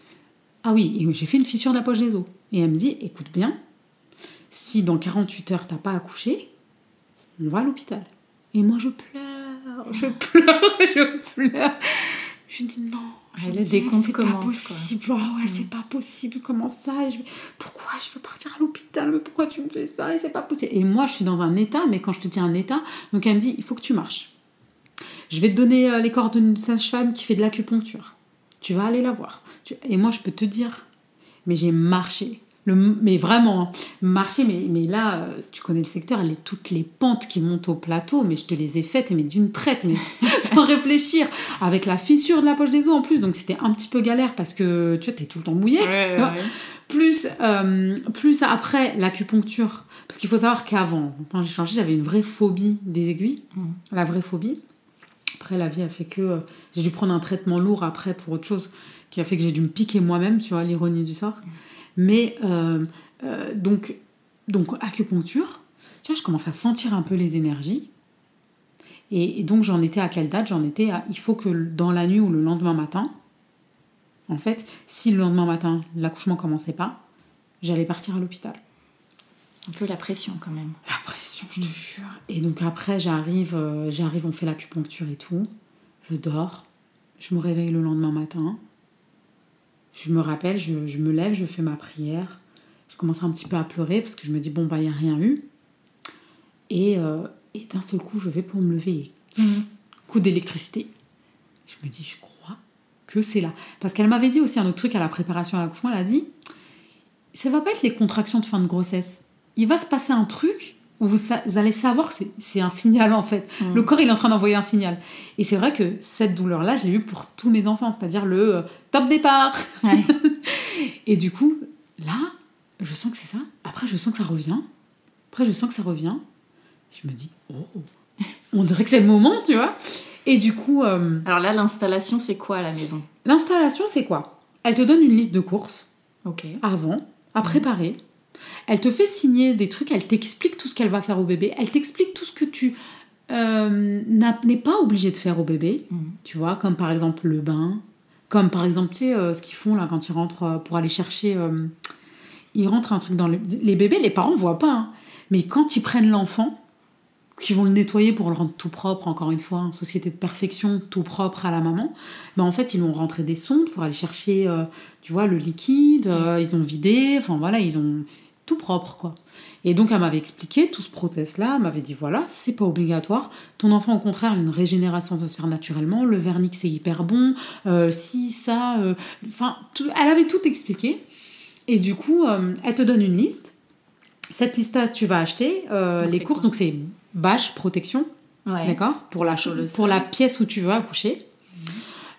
ah oui, j'ai fait une fissure de la poche des os. Et elle me dit écoute bien, si dans 48 heures t'as pas accouché, on va à l'hôpital. Et moi je pleure, je pleure, je pleure. Je dis non. Je le décompte c'est commence, Pas quoi. possible. Ah ouais, c'est pas possible. Comment ça? Et je Pourquoi je veux partir à l'hôpital? Mais pourquoi tu me fais ça? Et c'est pas possible. Et moi, je suis dans un état, mais quand je te dis un état, donc elle me dit il faut que tu marches. Je vais te donner euh, les coordonnées d'une sage-femme qui fait de l'acupuncture. Tu vas aller la voir. Et moi, je peux te dire, mais j'ai marché. Le, mais vraiment, hein, marché, mais, mais là, euh, tu connais le secteur, les, toutes les pentes qui montent au plateau, mais je te les ai faites, mais d'une traite, mais sans réfléchir, avec la fissure de la poche des os en plus, donc c'était un petit peu galère parce que tu vois, t'es tout le temps mouillé. Plus, euh, plus après l'acupuncture, parce qu'il faut savoir qu'avant, quand j'ai changé, j'avais une vraie phobie des aiguilles, Mm. la vraie phobie. Après, la vie a fait que euh, j'ai dû prendre un traitement lourd après pour autre chose, qui a fait que j'ai dû me piquer moi-même, tu vois, l'ironie du sort. Mais euh, euh, donc, donc, acupuncture, tu vois, je commence à sentir un peu les énergies. Et, et donc, j'en étais à quelle date? J'en étais à. Il faut que dans la nuit ou le lendemain matin, en fait, si le lendemain matin, l'accouchement commençait pas, j'allais partir à l'hôpital. Un peu la pression quand même. La pression, je te jure. Et donc après, j'arrive, euh, j'arrive, on fait l'acupuncture et tout. Je dors. Je me réveille le lendemain matin. Je me rappelle, je, me lève, je fais ma prière. Je commence un petit peu à pleurer parce que je me dis, bon, bah, il n'y a rien eu. Et, euh, et d'un seul coup, je vais pour me lever coup d'électricité. Je me dis, je crois que c'est là. Parce qu'elle m'avait dit aussi un autre truc à la préparation à l'accouchement. Elle a dit, ça va pas être les contractions de fin de grossesse. Il va se passer un truc où vous, sa- vous allez savoir que c'est- un signal en fait. Mm. Le corps il est en train d'envoyer un signal. Et c'est vrai que cette douleur-là, je l'ai eue pour tous mes enfants, c'est-à-dire le euh, top départ. Ouais. Et du coup, là, je sens que c'est ça. Après, je sens que ça revient. Après, je sens que ça revient. Je me dis, oh, on dirait que c'est le moment, tu vois. Et du coup, euh, Alors là, l'installation, c'est quoi à la maison? l'installation, c'est quoi? Elle te donne une liste de courses Ok. avant, à préparer. Elle te fait signer des trucs, elle t'explique tout ce qu'elle va faire au bébé, elle t'explique tout ce que tu euh, n'es pas obligé de faire au bébé, Mhm. tu vois, comme par exemple le bain, comme par exemple, tu sais, euh, ce qu'ils font là quand ils rentrent euh, pour aller chercher. euh, ils rentrent un truc dans le. Les bébés, les parents voient pas, hein. mais quand ils prennent l'enfant, qu'ils vont le nettoyer pour le rendre tout propre, encore une fois, société de perfection, tout propre à la maman, ben en fait, ils vont rentrer des sondes pour aller chercher, euh, tu vois, le liquide, euh, ils ont vidé, enfin voilà, ils ont tout propre, quoi. Et donc, elle m'avait expliqué tout ce process-là, elle m'avait dit, voilà, c'est pas obligatoire, ton enfant, au contraire, une régénération se faire naturellement, le vernix, c'est hyper bon, euh, si, ça, euh, enfin, elle avait tout expliqué. Et du coup, euh, elle te donne une liste. Cette liste-là, tu vas acheter Donc, les courses, quoi donc c'est bâche, protection, Ouais. D'accord Pour la, pour la pièce où tu veux accoucher.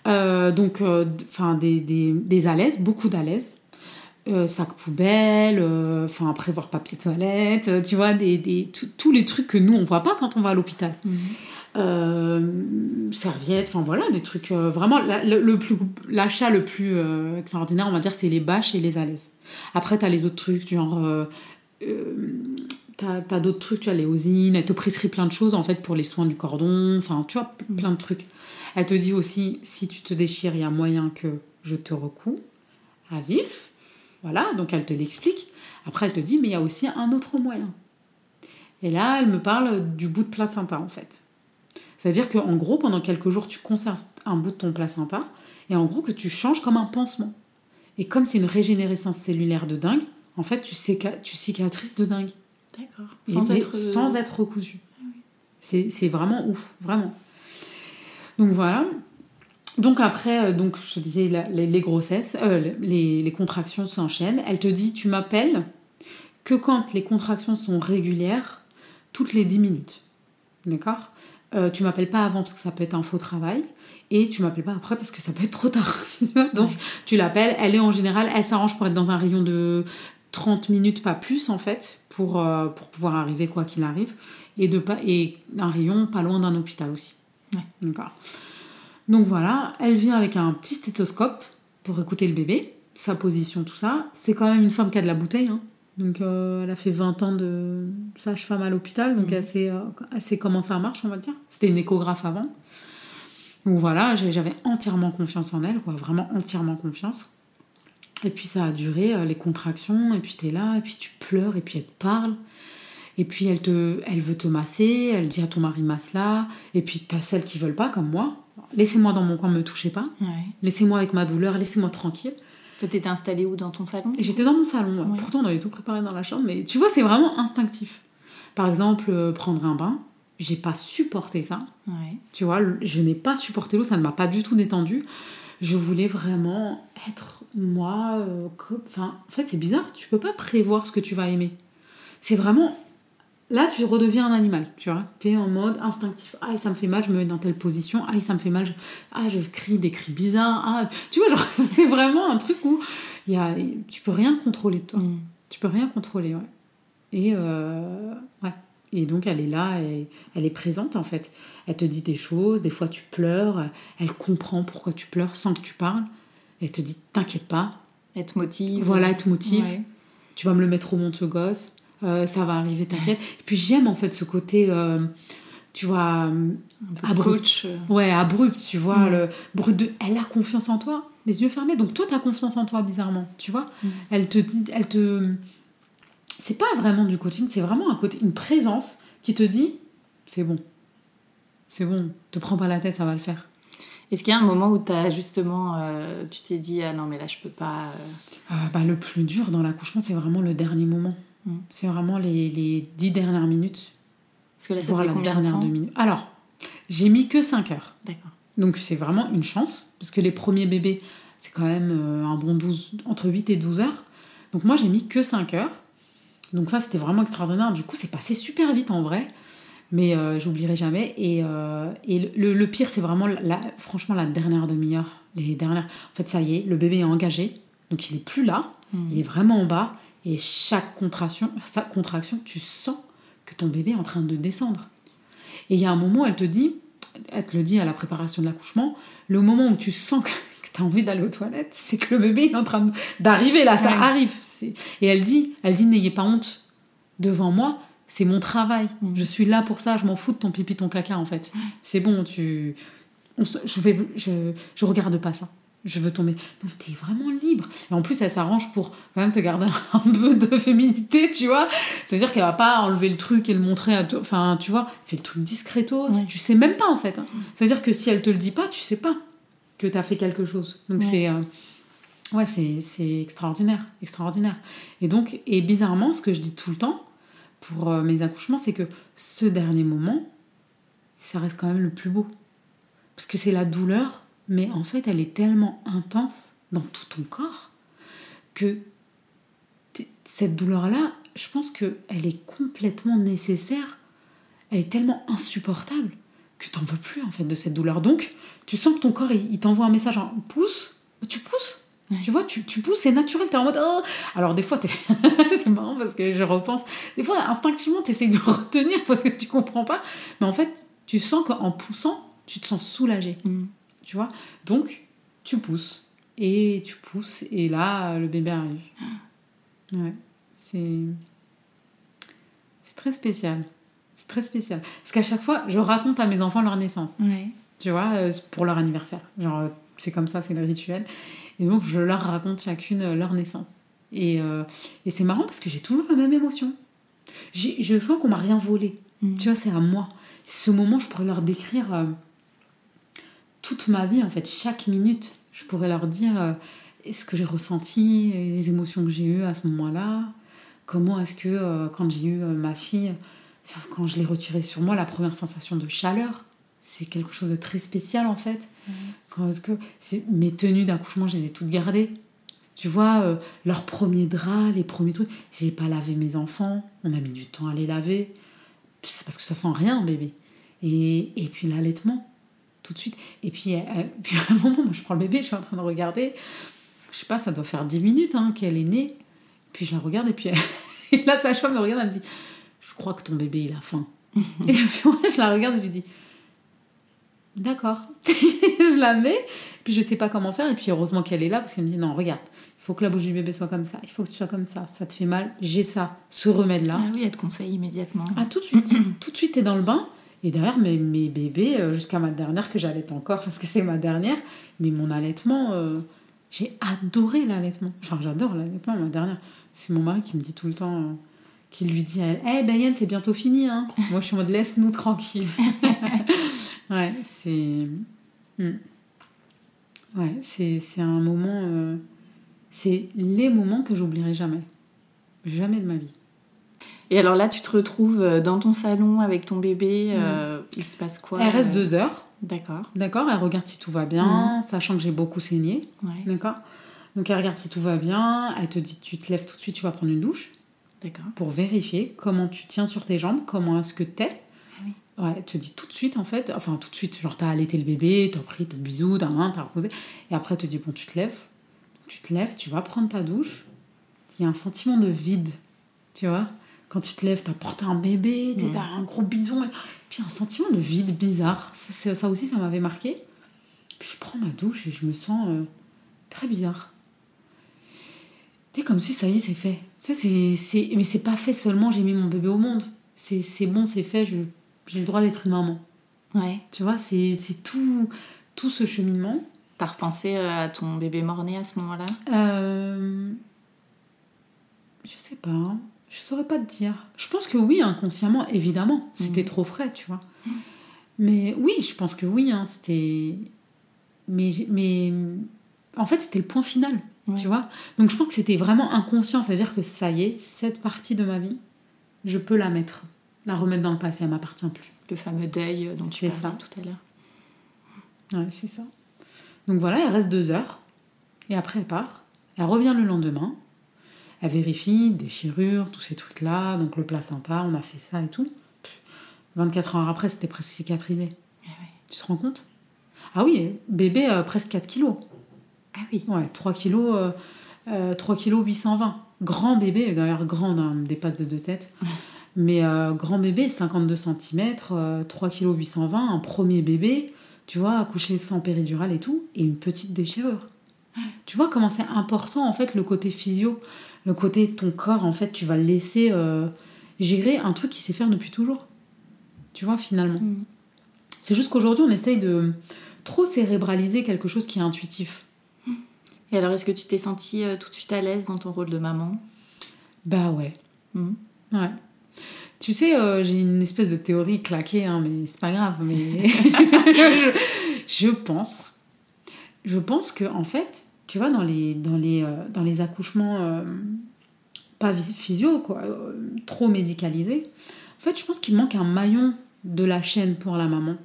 Euh, donc, enfin, des, des, des alaises, beaucoup d'alaises. Euh, sac poubelle, euh, enfin, prévoir papier toilette, euh, tu vois, des, des, tous les trucs que nous, on voit pas quand on va à l'hôpital. Mhm. Euh, serviettes, enfin voilà, des trucs euh, vraiment. la- le, le plus, l'achat le plus euh, extraordinaire, on va dire, c'est les bâches et les alaises. Après, t'as les autres trucs, genre. euh, euh, t'as, t'as d'autres trucs, tu as les osines, elle te prescrit plein de choses en fait pour les soins du cordon, enfin tu vois, plein de trucs. Elle te dit aussi, si tu te déchires, il y a moyen que je te recoue à vif. Voilà, donc elle te l'explique. Après, elle te dit, mais il y a aussi un autre moyen. Et là, elle me parle du bout de placenta en fait. C'est-à-dire qu'en gros, pendant quelques jours, tu conserves un bout de ton placenta et en gros que tu changes comme un pansement. Et comme c'est une régénérescence cellulaire de dingue, en fait, tu, tu cicatrises de dingue. D'accord. Et- Sans être. euh, sans être recousu. C'est c'est vraiment ouf, vraiment. Donc voilà. Donc après, euh, donc je disais, la- les, les grossesses, euh, les, les contractions s'enchaînent. Elle te dit, tu m'appelles que quand les contractions sont régulières, toutes les 10 minutes. D'accord? Euh, Tu m'appelles pas avant parce que ça peut être un faux travail. Et tu m'appelles pas après parce que ça peut être trop tard. Donc Ouais. tu l'appelles, elle est en général, elle s'arrange pour être dans un rayon de 30 minutes, pas plus en fait, pour, euh, pour pouvoir arriver quoi qu'il arrive. Et, de et un rayon pas loin d'un hôpital aussi. Ouais. D'accord? Donc voilà, elle vient avec un petit stéthoscope pour écouter le bébé, sa position, tout ça. C'est quand même une femme qui a de la bouteille. hein. Donc euh, elle a fait 20 ans de sage-femme à l'hôpital, donc Mhm. elle, sait, euh, elle sait comment ça marche, on va dire. C'était une échographe avant. Donc voilà, j'avais entièrement confiance en elle, quoi, vraiment entièrement confiance. Et puis ça a duré, euh, les contractions, et puis t'es là, et puis tu pleures, et puis elle te parle. Et puis elle, te, elle veut te masser, elle dit à ton mari masse là. Et puis t'as celles qui veulent pas, comme moi. Laissez-moi dans mon coin, me touchez pas. Ouais. Laissez-moi avec ma douleur, laissez-moi tranquille. Toi, t'étais installée où dans ton salon? J'étais dans mon salon, ouais. Pourtant on avait tout préparé dans la chambre, mais tu vois, c'est vraiment instinctif. Par exemple, euh, prendre un bain, j'ai pas supporté ça. Ouais. Tu vois, je n'ai pas supporté l'eau, ça ne m'a pas du tout détendu. Je voulais vraiment être moi. euh, Enfin, en fait, c'est bizarre, tu peux pas prévoir ce que tu vas aimer. C'est vraiment. Là, tu redeviens un animal, tu vois. Tu es en mode instinctif. Ah, ça me fait mal, je me mets dans telle position. Ah, ça me fait mal, je... ah, je crie des cris bizarres. Ah, tu vois, genre, c'est vraiment un truc où y a... tu peux rien contrôler toi. Mm. Tu peux rien contrôler, ouais. Et, euh, ouais. et donc, elle est là, et elle est présente, en fait. Elle te dit des choses, des fois tu pleures, elle comprend pourquoi tu pleures sans que tu parles. Elle te dit, t'inquiète pas, Elle te motive. voilà, elle te motive, Ouais. tu vas me le mettre au monde, ce gosse, euh, ça va arriver, t'inquiète. Et puis j'aime, en fait, ce côté, euh, tu vois, Abrupt. coach. euh, ouais, abrupt, tu vois, Mm. le brut de... Elle a confiance en toi, les yeux fermés. Donc toi, t'as confiance en toi, bizarrement, tu vois. Mm. Elle te dit, elle te... C'est pas vraiment du coaching, c'est vraiment un côté, une présence qui te dit, c'est bon, c'est bon, te prends pas la tête, ça va le faire. Est-ce qu'il y a un moment où t'as justement, euh, tu t'es dit ah non mais là je peux pas. euh, Ah, bah, le plus dur dans l'accouchement, c'est vraiment le dernier moment. Mm. C'est vraiment les, les dix dernières minutes, Parce que là ça la de dernière temps deux minutes. Alors, j'ai mis que 5 heures. D'accord. Donc c'est vraiment une chance, parce que les premiers bébés, c'est quand même euh, un bon 12, entre 8 et 12 heures. Donc moi, j'ai mis que 5 heures. Donc ça, c'était vraiment extraordinaire. Du coup, c'est passé super vite en vrai. Mais euh, j'oublierai jamais. Et, euh, et le, le pire, c'est vraiment, la, franchement, la dernière demi-heure. Les dernières... En fait, ça y est, le bébé est engagé. Donc il est plus là. Mm. Il est vraiment en bas. Et chaque contraction, chaque contraction, tu sens que ton bébé est en train de descendre. Et il y a un moment, elle te dit, elle te le dit à la préparation de l'accouchement, le moment où tu sens que, tu as envie d'aller aux toilettes, c'est que le bébé est en train d'arriver là, ça Ouais. arrive. Et elle dit, elle dit, n'ayez pas honte devant moi, c'est mon travail. Mhm. Je suis là pour ça, je m'en fous de ton pipi, ton caca en fait. C'est bon, tu, on se- je vais, je, je regarde pas ça. Je veux tomber. Donc t'es vraiment libre. Et en plus, elle s'arrange pour quand même te garder un peu de féminité, tu vois. C'est-à-dire qu'elle va pas enlever le truc et le montrer à toi. Enfin, tu vois, fait le truc discreto. Ouais. Tu sais même pas en fait. hein. C'est-à-dire que si elle te le dit pas, tu sais pas que t'as fait quelque chose. Donc Ouais. c'est. euh, Ouais, c'est c'est extraordinaire. Extraordinaire. Et donc, et bizarrement, ce que je dis tout le temps pour euh, mes accouchements, c'est que ce dernier moment, ça reste quand même le plus beau. Parce que c'est la douleur, mais en fait, elle est tellement intense dans tout ton corps que cette douleur-là, je pense qu'elle est complètement nécessaire. Elle est tellement insupportable que t'en veux plus en fait de cette douleur. Donc, tu sens que ton corps, il, il t'envoie un message en pousse, tu pousses. Ouais. Tu vois, tu, tu pousses, c'est naturel, t'es en mode oh Alors des fois, c'est marrant parce que je repense, des fois instinctivement, t'essayes de retenir parce que tu comprends pas, mais en fait, tu sens qu'en poussant, tu te sens soulagé Mm. Tu vois. Donc, tu pousses, et tu pousses, et là, le bébé arrive. Ouais, c'est... C'est très spécial. C'est très spécial. Parce qu'à chaque fois, je raconte à mes enfants leur naissance, Ouais. tu vois, euh, pour leur anniversaire. Genre, euh, c'est comme ça, c'est le rituel. Et donc, je leur raconte chacune euh, leur naissance. Et, euh, et c'est marrant parce que j'ai toujours la même émotion. Je sens qu'on m'a rien volé. Mm. Tu vois, c'est à moi. Ce moment, je pourrais leur décrire euh, toute ma vie, en fait, chaque minute. Je pourrais leur dire. euh, ce que j'ai ressenti, les émotions que j'ai eues à ce moment-là. Comment est-ce que, euh, quand j'ai eu euh, ma fille, quand je l'ai retirée sur moi, la première sensation de chaleur, c'est quelque chose de très spécial en fait. Quand est-ce que c'est- mes tenues d'accouchement, je les ai toutes gardées. Tu vois, euh, leurs premiers draps, les premiers trucs. J'ai pas lavé mes enfants. On a mis du temps à les laver. C'est parce que ça sent rien, bébé. Et, et puis l'allaitement, tout de suite. Et puis, euh, puis à un moment, moi, je prends le bébé, je suis en train de regarder. Je sais pas, ça doit faire 10 minutes hein, qu'elle est née. Puis je la regarde et puis et là, sa femme me regarde, elle me dit Je crois que ton bébé, il a faim. et puis moi, je la regarde et je lui dis D'accord. je la mets, puis je sais pas comment faire. Et puis heureusement qu'elle est là parce qu'elle me dit Non, regarde, il faut que la bouche du bébé soit comme ça, il faut que tu sois comme ça, ça te fait mal, j'ai ça, ce remède-là. Ah oui, elle te conseille immédiatement. Ah, tout de suite. tout de suite, t'es dans le bain. Et derrière, mes, mes bébés, euh, jusqu'à ma dernière, que j'allaite encore, parce que c'est ma dernière, mais mon allaitement, euh, j'ai adoré l'allaitement. Enfin, j'adore l'allaitement, ma dernière. C'est mon mari qui me dit tout le temps, euh, qui lui dit à elle, Eh, Bayane, c'est bientôt fini, hein. Moi, je suis en mode, laisse-nous tranquille. ouais, c'est... Hmm. Ouais, c'est c'est un moment... euh, C'est les moments que j'oublierai jamais. Jamais de ma vie. Et alors là, tu te retrouves euh, dans ton salon avec ton bébé. euh, il se passe quoi Elle reste euh, deux heures. D'accord. D'accord, elle regarde si tout va bien, sachant que j'ai beaucoup saigné. Ouais. D'accord Donc elle regarde si tout va bien, elle te dit tu te lèves tout de suite, tu vas prendre une douche D'accord. pour vérifier comment tu tiens sur tes jambes, comment est-ce que t'es. oui. Ouais, elle te dit tout de suite en fait, enfin tout de suite, genre t'as allaité le bébé, t'as pris ton bisou, t'as rien, t'as reposé, et après elle te dit bon tu te lèves, tu te lèves, tu vas prendre ta douche, il y a un sentiment de vide, tu vois quand tu te lèves, t'as porté un bébé, t'as un gros bison, et puis un sentiment de vide bizarre. Ça, aussi, ça m'avait marqué. Puis je prends ma douche et je me sens euh, très bizarre. Tu sais, comme si ça y est, c'est fait. Tu sais, c'est, c'est... Mais c'est pas fait seulement, j'ai mis mon bébé au monde. C'est, c'est bon, c'est fait, je- j'ai le droit d'être une maman. Ouais. Tu vois, c'est, c'est tout, tout ce cheminement. T'as repensé euh, à ton bébé mort-né à ce moment-là? Euh, Je sais pas. Je saurais pas te dire. Je pense que oui, inconsciemment, évidemment. C'était trop frais, tu vois. Mais oui, je pense que oui. hein, c'était. Mais, mais en fait, c'était le point final, Ouais. tu vois. Donc je pense que c'était vraiment inconscient. C'est-à-dire que ça y est, cette partie de ma vie, je peux la mettre, la remettre dans le passé. Elle m'appartient plus. Le fameux deuil euh, dont tu parlais ça. tout à l'heure. Ouais, c'est ça. Donc voilà, elle reste deux heures. Et après, elle part. Elle revient le lendemain. Elle vérifie, déchirure, tous ces trucs-là. Donc le placenta, on a fait ça et tout. Pff, 24 heures après, c'était presque cicatrisé. Ah ouais. Tu te rends compte? Ah oui, bébé, euh, presque 4 kilos. Ah oui. Ouais, 3 kilos, euh, euh, 3 kilos 820. Grand bébé, d'ailleurs grand, hein, me dépasse de deux têtes. Mais euh, grand bébé, 52 cm, 3 kilos 820, un premier bébé, tu vois, accouché sans péridurale et tout, et une petite déchirure. Tu vois comment c'est important en fait le côté physio, le côté ton corps en fait, tu vas le laisser euh, gérer un truc qui sait faire depuis toujours. Tu vois finalement. Mm. C'est juste qu'aujourd'hui on essaye de trop cérébraliser quelque chose qui est intuitif. Et alors, est-ce que tu t'es sentie euh, tout de suite à l'aise dans ton rôle de maman? Bah ouais. Mhm. Ouais. Tu sais, euh, j'ai une espèce de théorie claquée, hein, mais c'est pas grave. Mais je, je pense, je pense que en fait, tu vois, dans les dans les euh, dans les accouchements euh, pas physio, quoi, euh, trop médicalisés, en fait, je pense qu'il manque un maillon de la chaîne pour la maman.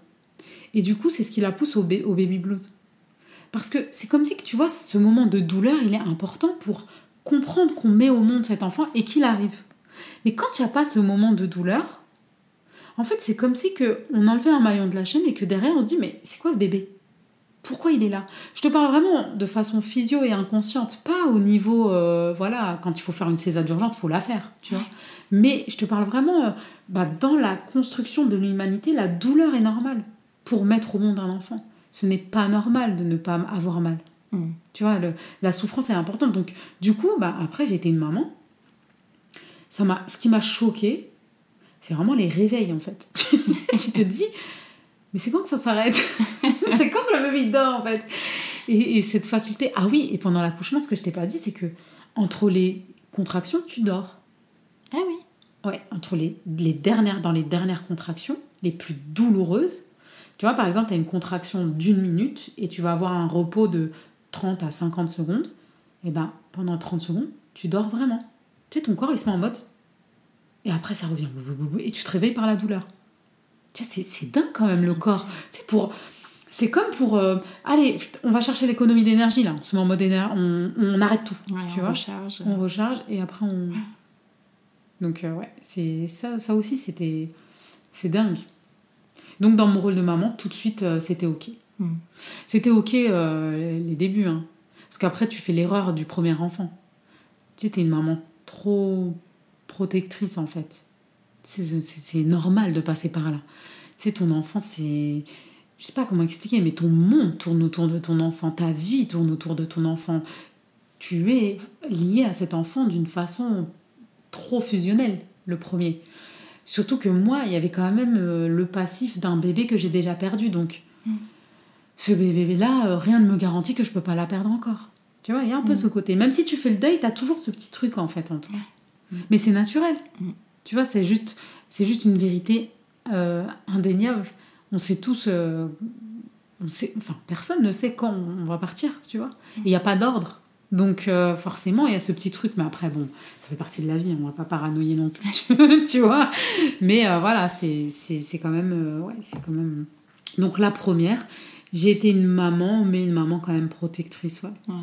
Et du coup, c'est ce qui la pousse au, au baby blues. Parce que c'est comme si, tu vois, ce moment de douleur, il est important pour comprendre qu'on met au monde cet enfant et qu'il arrive. Mais quand il n'y a pas ce moment de douleur, en fait, c'est comme si que on enlevait un maillon de la chaîne et que derrière, on se dit, mais c'est quoi ce bébé? Pourquoi il est là? Je te parle vraiment de façon physio et inconsciente, pas au niveau, euh, voilà, quand il faut faire une césar d'urgence, il faut la faire, tu vois. Mais je te parle vraiment, euh, bah, dans la construction de l'humanité, la douleur est normale pour mettre au monde un enfant. Ce n'est pas normal de ne pas avoir mal. Mm. Tu vois, le- la souffrance est importante. Donc, du coup, bah, après, j'ai été une maman. Ça m'a, ce qui m'a choqué, c'est vraiment les réveils, en fait. tu te dis, mais c'est quand que ça s'arrête C'est quand que le bébé il dort, en fait et, et cette faculté, ah oui, et pendant l'accouchement, ce que je t'ai pas dit, c'est que entre les contractions, tu dors. Ah oui. Ouais, entre les, les dernières, dans les dernières contractions, les plus douloureuses, tu vois, par exemple, tu as une contraction d'une minute et tu vas avoir un repos de 30 à 50 secondes. et ben pendant 30 secondes, tu dors vraiment. Tu sais, ton corps, il se met en mode. Et après, ça revient. Et tu te réveilles par la douleur. C'est dingue quand même le corps. C'est pour. C'est comme pour. euh, allez, on va chercher l'économie d'énergie là. On se met en mode énergie. On, on arrête tout. Ouais, tu on vois recharge. On recharge et après on. Donc, euh, ouais, c'est ça, ça aussi, c'était. C'est dingue. Donc, dans mon rôle de maman, tout de suite, euh, c'était OK. Mm. C'était OK les, les débuts. hein. Parce qu'après, tu fais l'erreur du premier enfant. Tu sais, t'es une maman trop protectrice, en fait. C'est normal de passer par là. Tu sais, ton enfant, c'est. Je sais pas comment expliquer, mais ton monde tourne autour de ton enfant. Ta vie tourne autour de ton enfant. Tu es lié à cet enfant d'une façon trop fusionnelle, le premier. Surtout que moi, il y avait quand même euh, le passif d'un bébé que j'ai déjà perdu. Donc, ce bébé-là, euh, rien ne me garantit que je peux pas la perdre encore. Tu vois, il y a un peu ce côté. Même si tu fais le deuil, tu as toujours ce petit truc en fait en toi. Mais c'est naturel. Tu vois, c'est juste, c'est juste une vérité euh, indéniable. On sait tous. euh, on sait, enfin, personne ne sait quand on va partir, tu vois. Et il n'y a pas d'ordre. Donc, euh, forcément, il y a ce petit truc. Mais après, bon, ça fait partie de la vie. On va pas paranoïer non plus, tu, vois. Mais voilà, c'est quand même. c'est quand même. Donc, la première, j'ai été une maman, mais une maman quand même protectrice, ouais. Ouais.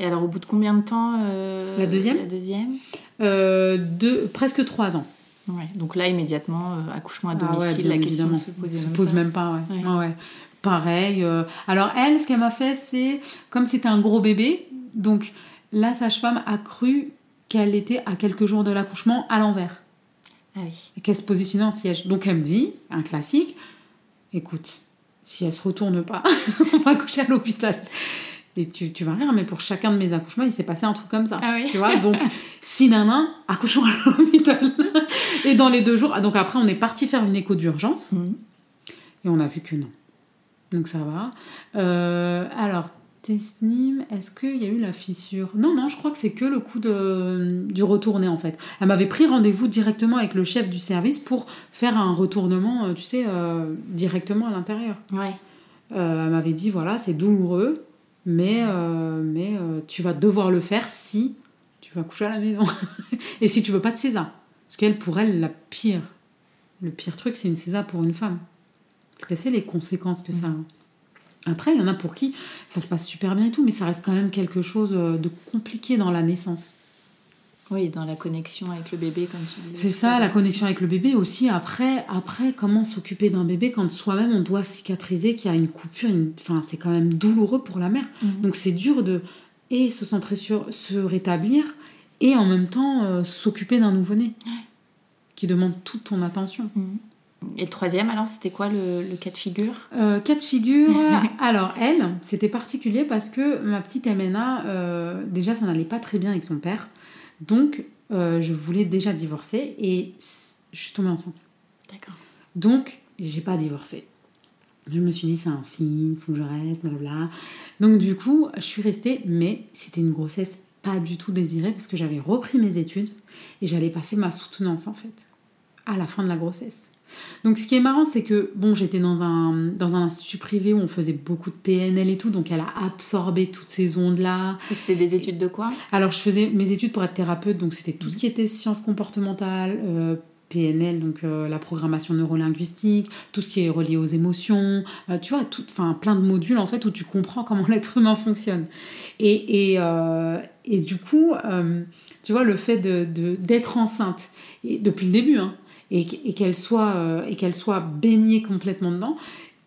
Et alors, au bout de combien de temps euh, La deuxième La deuxième Euh, deux, presque trois ans. Ouais. Donc là, immédiatement, euh, accouchement à Ah ouais, domicile, la question évidemment. se posait se même pose pas. même pas, ouais. Ouais. Pareil. Alors elle, ce qu'elle m'a fait, c'est comme c'était un gros bébé, donc la sage-femme a cru qu'elle était à quelques jours de l'accouchement à l'envers, Ah oui. et qu'elle se positionnait en siège. Donc elle me dit, un classique, écoute, si elle se retourne pas, on va accoucher à l'hôpital. Et tu, tu vas rire, mais pour chacun de mes accouchements, il s'est passé un truc comme ça. Ah oui. Tu vois, donc si nanan, accouchons à l'hôpital. Et dans les deux jours, ah, donc après, on est parti faire une écho d'urgence. Mhm. Et on a vu que non. Donc ça va. Euh, alors, Tesnim, est-ce qu'il y a eu la fissure? Non, non, je crois que c'est que le coup de, du retourné en fait. Elle m'avait pris rendez-vous directement avec le chef du service pour faire un retournement, euh, tu sais, euh, directement à l'intérieur. Ouais. Euh, elle m'avait dit voilà, c'est douloureux, mais, euh, mais euh, tu vas devoir le faire si tu vas coucher à la maison. Et si tu veux pas de César. Parce qu'elle, pour elle, la pire, le pire truc, c'est une César pour une femme. Parce qu'elle sait les conséquences que ça a. Après, il y en a pour qui ça se passe super bien et tout, mais ça reste quand même quelque chose euh, de compliqué dans la naissance. Oui, dans la connexion avec le bébé, comme tu disais. C'est ça, la connexion avec le bébé aussi. Après, après comment s'occuper d'un bébé quand soi-même on doit cicatriser, qu'il y a une coupure, une- enfin c'est quand même douloureux pour la mère. Mhm. Donc c'est dur de et se centrer sur se rétablir et en même temps euh, s'occuper d'un nouveau-né qui demande toute ton attention. Mhm. Et le troisième, alors, c'était quoi le, le cas de figure? Euh, cas de figure, alors elle, c'était particulier parce que ma petite MNA, euh, déjà ça n'allait pas très bien avec son père. Donc euh, je voulais déjà divorcer et je suis tombée enceinte. D'accord. Donc, j'ai pas divorcé. Je me suis dit, c'est un signe, faut que je reste, blabla. Donc, du coup, je suis restée, mais c'était une grossesse pas du tout désirée parce que j'avais repris mes études et j'allais passer ma soutenance, en fait, à la fin de la grossesse. Donc, ce qui est marrant, c'est que, bon, j'étais dans un, dans un institut privé où on faisait beaucoup de PNL et tout, donc elle a absorbé toutes ces ondes-là. C'était des études de quoi? Alors, je faisais mes études pour être thérapeute, donc c'était tout ce qui était sciences comportementales, euh, PNL, donc euh, la programmation neurolinguistique, tout ce qui est relié aux émotions, euh, tu vois, tout, plein de modules en fait où tu comprends comment l'être humain fonctionne. Et, et, euh, et du coup, tu vois, le fait de, de- d'être enceinte, et depuis le début, hein, et, qu- et qu'elle soit, euh, et qu'elle soit baignée complètement dedans,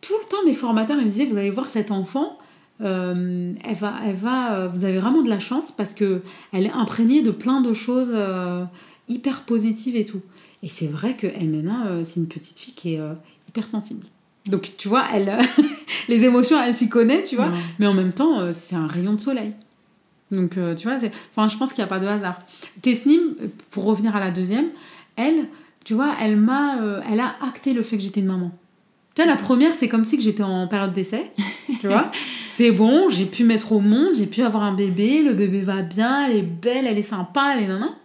tout le temps mes formateurs ils me disaient, vous allez voir cet enfant, euh, elle va, elle va, euh, vous avez vraiment de la chance parce que elle est imprégnée de plein de choses euh, hyper positives et tout. Et c'est vrai que MNA, c'est une petite fille qui est hyper sensible. Donc tu vois, elle, les émotions, elle s'y connaît, tu vois, Ouais. mais en même temps, c'est un rayon de soleil. Donc tu vois, enfin, je pense qu'il n'y a pas de hasard. Tesnim, pour revenir à la deuxième, elle, tu vois, elle m'a, euh, elle a acté le fait que j'étais une maman. Tu vois, la première, c'est comme si que j'étais en période d'essai, tu vois. C'est bon, j'ai pu mettre au monde, j'ai pu avoir un bébé, le bébé va bien, elle est belle, elle est sympa, elle est nana.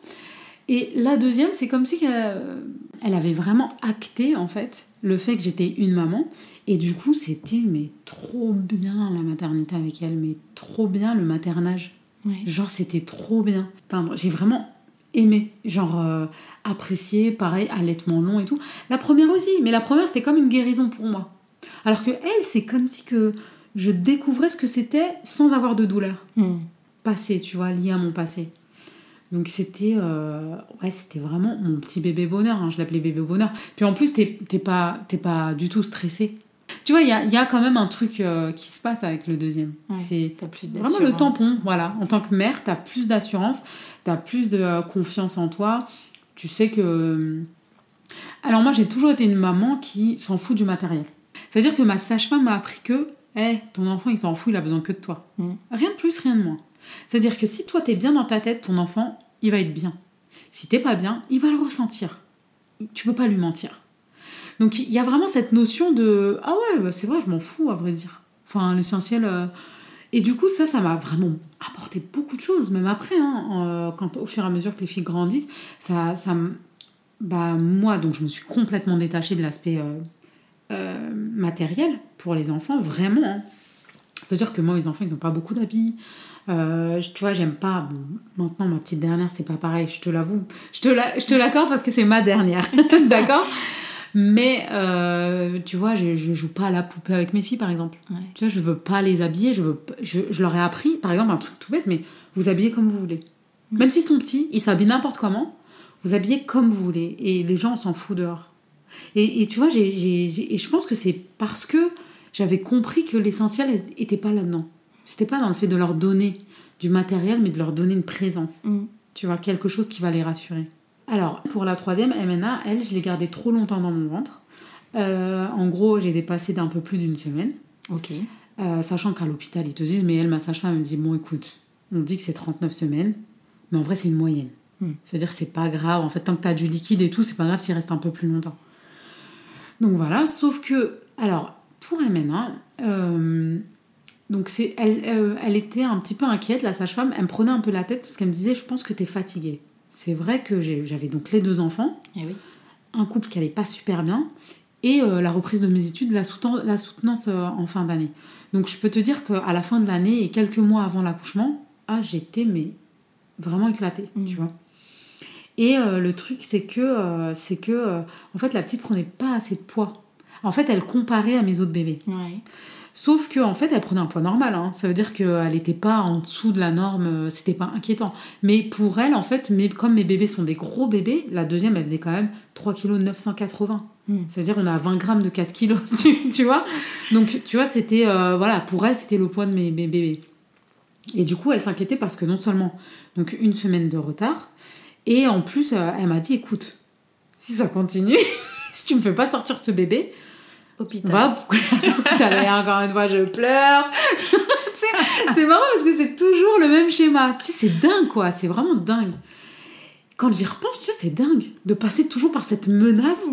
Et la deuxième, c'est comme si qu'elle elle avait vraiment acté, en fait, le fait que j'étais une maman. Et du coup, c'était, mais trop bien la maternité avec elle, mais trop bien le maternage Ouais. Genre, c'était trop bien. Enfin, j'ai vraiment aimé, genre euh, apprécié, pareil, allaitement long et tout. La première aussi, mais la première c'était comme une guérison pour moi. Alors que elle, c'est comme si que je découvrais ce que c'était sans avoir de douleur passé, tu vois, lié à mon passé. Donc c'était euh, ouais, c'était vraiment mon petit bébé bonheur, hein, je l'appelais bébé bonheur. Puis en plus, t'es t'es pas, t'es pas du tout stressé. Tu vois, il y a, il y a quand même un truc euh, qui se passe avec le deuxième. Ouais, C'est vraiment le tampon, voilà. En tant que mère, t'as plus d'assurance, t'as plus de euh, confiance en toi. Tu sais que... Alors moi, j'ai toujours été une maman qui s'en fout du matériel. C'est-à-dire que ma sage-femme m'a appris que, eh, ton enfant, il s'en fout, il a besoin que de toi. Mm. Rien de plus, rien de moins. C'est-à-dire que si toi, t'es bien dans ta tête, ton enfant, il va être bien. Si t'es pas bien, il va le ressentir. Tu peux pas lui mentir. Donc il y a vraiment cette notion de ah ouais bah, c'est vrai je m'en fous à vrai dire. Enfin l'essentiel euh, et du coup ça ça m'a vraiment apporté beaucoup de choses même après hein, euh, quand au fur et à mesure que les filles grandissent ça ça bah moi donc je me suis complètement détachée de l'aspect euh, matériel pour les enfants vraiment. hein. C'est-à-dire que moi mes enfants ils n'ont pas beaucoup d'habits. Tu vois, j'aime pas. maintenant, ma petite dernière, c'est pas pareil, je te l'avoue. Je te l'accorde parce que c'est ma dernière. D'accord? Mais, euh, tu vois, je, je joue pas à la poupée avec mes filles, par exemple. Ouais. Tu vois, je veux pas les habiller. Je, veux, je, je leur ai appris, par exemple, un truc tout bête, mais vous habillez comme vous voulez. Même s'ils sont petits, ils s'habillent n'importe comment. Vous habillez comme vous voulez. Et les gens s'en foutent dehors. Et, et tu vois, j'ai- et je pense que c'est parce que j'avais compris que l'essentiel était pas là-dedans. C'était pas dans le fait de leur donner du matériel, mais de leur donner une présence. Mm. Tu vois, quelque chose qui va les rassurer. Alors, pour la troisième, MNA, elle, je l'ai gardée trop longtemps dans mon ventre. Euh, en gros, j'ai dépassé d'un peu plus d'une semaine. Ok. Euh, sachant qu'à l'hôpital, ils te disent, mais elle, ma sage-femme, elle me dit, bon, écoute, on dit que c'est 39 semaines, mais en vrai, c'est une moyenne. Hmm. C'est-à-dire, c'est pas grave. En fait, tant que tu as du liquide et tout, c'est pas grave s'il reste un peu plus longtemps. Donc voilà, sauf que, alors, pour MNA, euh, donc c'est, elle, elle était un petit peu inquiète, la sage-femme, elle me prenait un peu la tête parce qu'elle me disait, je pense que tu es fatiguée. C'est vrai que j'avais donc les deux enfants, Eh oui. un couple qui allait pas super bien et euh, la reprise de mes études, la, soutenance, la soutenance euh, en fin d'année. Donc je peux te dire qu'à la fin de l'année et quelques mois avant l'accouchement, ah j'étais mais vraiment éclatée, Mm. tu vois. Et euh, le truc c'est que c'est que en fait la petite prenait pas assez de poids. En fait, elle comparait à mes autres bébés. Ouais. Sauf que en fait, elle prenait un poids normal. hein. Ça veut dire qu'elle n'était pas en dessous de la norme. euh, C'était pas inquiétant. Mais pour elle, en fait, mes- comme mes bébés sont des gros bébés, la deuxième, elle faisait quand même 3 kg 980. Mm. Ça veut dire on a 20 grammes de 4 kilos, tu, tu vois. Donc, tu vois, c'était euh, voilà, pour elle, c'était le poids de mes, mes bébés. Et du coup, elle s'inquiétait parce que non seulement donc une semaine de retard, et en plus, euh, elle m'a dit, écoute, si ça continue, si tu me fais pas sortir ce bébé, Hôpital. l'air encore une fois je pleure. C'est marrant parce que c'est toujours le même schéma. Tu sais c'est dingue quoi. C'est vraiment dingue quand j'y repense tu sais c'est dingue de passer toujours par cette menace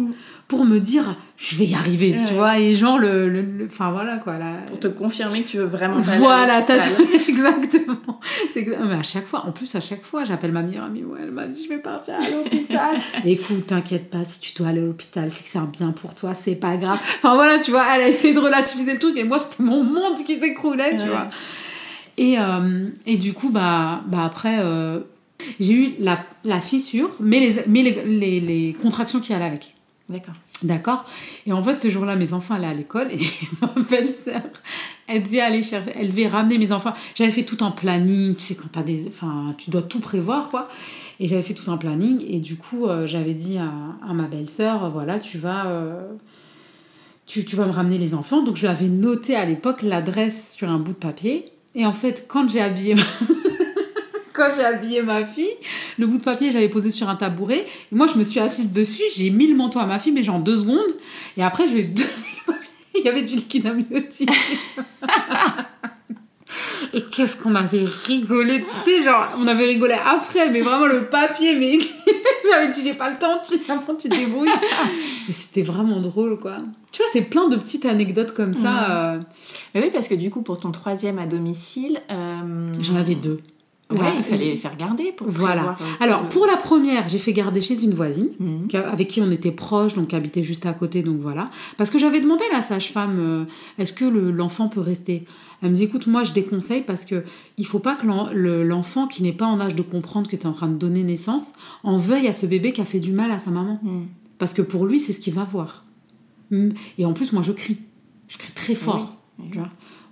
pour me dire je vais y arriver tu Ouais. vois et genre le le- enfin voilà quoi la- Pour te confirmer que tu veux vraiment voilà, t'as tout. Exactement. Mais à chaque fois, en plus, à chaque fois, j'appelle ma meilleure amie. Ouais, elle m'a dit, je vais partir à l'hôpital. Écoute, t'inquiète pas, si tu dois aller à l'hôpital, c'est que c'est un bien pour toi, c'est pas grave. Enfin voilà, tu vois, elle a essayé de relativiser le truc et moi, c'était mon monde qui s'écroulait, tu Ouais. vois. Et, euh, et du coup, bah, bah après, euh, j'ai eu la, la fissure, mais, les, mais les, les, les contractions qui allaient avec. D'accord. D'accord Et en fait, ce jour-là, mes enfants allaient à l'école et ma belle-sœur, elle devait aller chercher, elle devait ramener mes enfants. J'avais fait tout un planning, tu sais, quand t'as des. Enfin, tu dois tout prévoir, quoi. Et j'avais fait tout un planning et du coup, euh, j'avais dit à, à ma belle-sœur, euh, voilà, tu vas. euh, tu, tu vas me ramener les enfants. Donc, je lui avais noté à l'époque l'adresse sur un bout de papier. Et en fait, quand j'ai habillé ma... quand j'ai habillé ma fille, le bout de papier, j'avais posé sur un tabouret. Et moi, je me suis assise dessus. J'ai mis le manteau à ma fille, mais genre deux secondes. Et après, je lui ai donné le papier. Il y avait du liquide amniotique. Et qu'est-ce qu'on avait rigolé, tu sais, genre, on avait rigolé après, mais vraiment le papier, mais j'avais dit, j'ai pas le temps, tu, tu te débrouilles. Et c'était vraiment drôle, quoi. Tu vois, c'est plein de petites anecdotes comme ça. euh, Mais oui, parce que du coup, pour ton troisième à domicile, euh, J'en avais deux. Ouais, il fallait faire garder pour Voilà. euh, Alors, pour la première, j'ai fait garder chez une voisine, Mhm. avec qui on était proches, donc qui habitait juste à côté, donc voilà. Parce que j'avais demandé à la sage-femme, euh, est-ce que le- l'enfant peut rester? Elle me dit, écoute, moi je déconseille parce que il faut pas que l'en- le- l'enfant qui n'est pas en âge de comprendre que tu es en train de donner naissance en veuille à ce bébé qui a fait du mal à sa maman. Mhm. Parce que pour lui, c'est ce qu'il va voir. Mm. Et en plus, moi, je crie. Je crie très fort. Oui, oui. tu vois?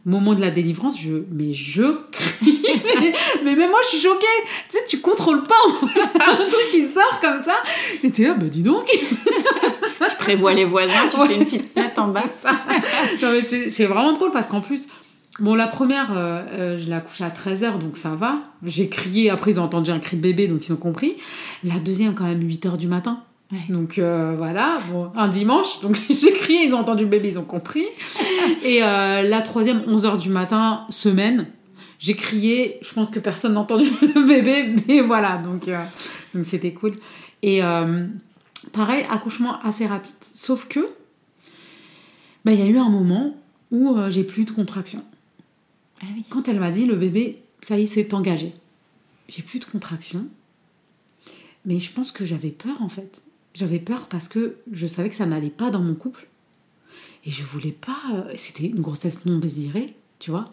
Moment de la délivrance, je, mais je crie. mais, mais même moi, je suis choquée. Tu sais, tu contrôles pas un truc qui sort comme ça. Et t'es là, bah dis donc. Je prévois les voisins, tu Ouais. fais une petite note en bas. Non, mais c'est c'est vraiment drôle parce qu'en plus, bon, la première, euh, euh, je l'ai accouchée à 13h, donc ça va. J'ai crié, après, ils ont entendu un cri de bébé, donc ils ont compris. La deuxième, quand même, 8h du matin. Ouais. Donc euh, voilà, bon, un dimanche, donc j'ai crié, ils ont entendu le bébé, ils ont compris. Et euh, la troisième, 11h du matin, semaine, j'ai crié, je pense que personne n'a entendu le bébé, mais voilà, donc euh, donc c'était cool. Et pareil, accouchement assez rapide, sauf que bah, il y a eu un moment où j'ai plus de contraction. Ah oui. Quand elle m'a dit le bébé, ça y est, c'est engagé. J'ai plus de contraction. Mais je pense que j'avais peur en fait. J'avais peur parce que je savais que ça n'allait pas dans mon couple. Et je voulais pas. euh, C'était une grossesse non désirée, tu vois.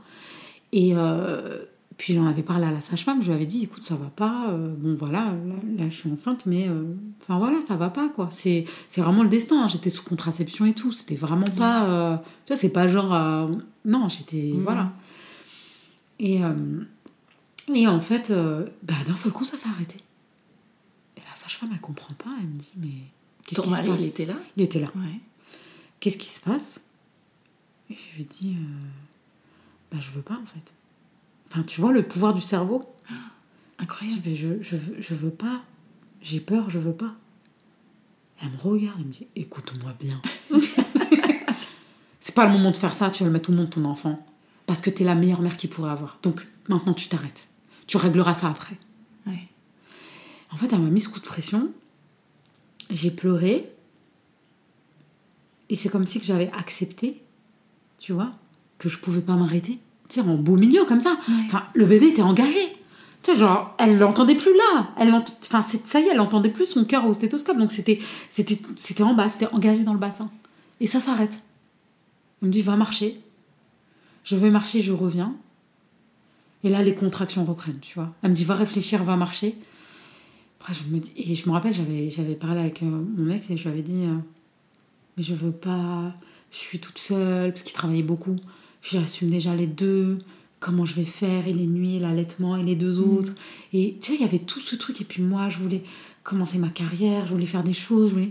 Et euh, puis j'en avais parlé à la sage-femme. Je lui avais dit écoute, ça va pas. euh, bon voilà, là, là, je suis enceinte, mais. euh, Enfin voilà, ça va pas quoi. C'est c'est vraiment le destin. hein. J'étais sous contraception et tout. C'était vraiment pas. euh, tu vois, c'est pas genre. non, j'étais. Mhm. Voilà. Et, et en fait, bah, d'un seul coup, ça s'est arrêté. Sage-femme, elle comprend pas. Elle me dit, mais qu'est-ce qui se mari, passe il était là? Il était là. Ouais. Qu'est-ce qui se passe? Et je lui dit, euh, bah, je veux pas en fait. Enfin, tu vois, le pouvoir du cerveau? Je Incroyable. dis, je, je, veux, je veux pas. J'ai peur, je veux pas. Elle me regarde, elle me dit, écoute-moi bien. C'est pas le moment de faire ça, tu vas le mettre au monde ton enfant. Parce que t'es la meilleure mère qu'il pourrait avoir. Donc maintenant tu t'arrêtes. Tu régleras ça après. Ouais. En fait, elle m'a mis ce coup de pression. J'ai pleuré. Et c'est comme si que j'avais accepté, tu vois, que je pouvais pas m'arrêter. Tu sais, en beau milieu comme ça. Enfin, le bébé était engagé. Tu sais, genre, elle l'entendait plus là. Elle enfin, ça y est, elle entendait plus son cœur au stéthoscope. Donc c'était, c'était, c'était en bas, c'était engagé dans le bassin. Et ça s'arrête. Elle me dit, va marcher. Je vais marcher, je reviens. Et là, les contractions reprennent, tu vois. Elle me dit, va réfléchir, va marcher. Après, je me dis, et je me rappelle, j'avais, j'avais parlé avec euh, mon ex et je lui avais dit, euh, mais je veux pas, je suis toute seule, parce qu'il travaillait beaucoup. J'assume déjà les deux, comment je vais faire, et les nuits, l'allaitement, et les deux autres. Et tu sais, il y avait tout ce truc. Et puis moi, je voulais commencer ma carrière, je voulais faire des choses, je voulais.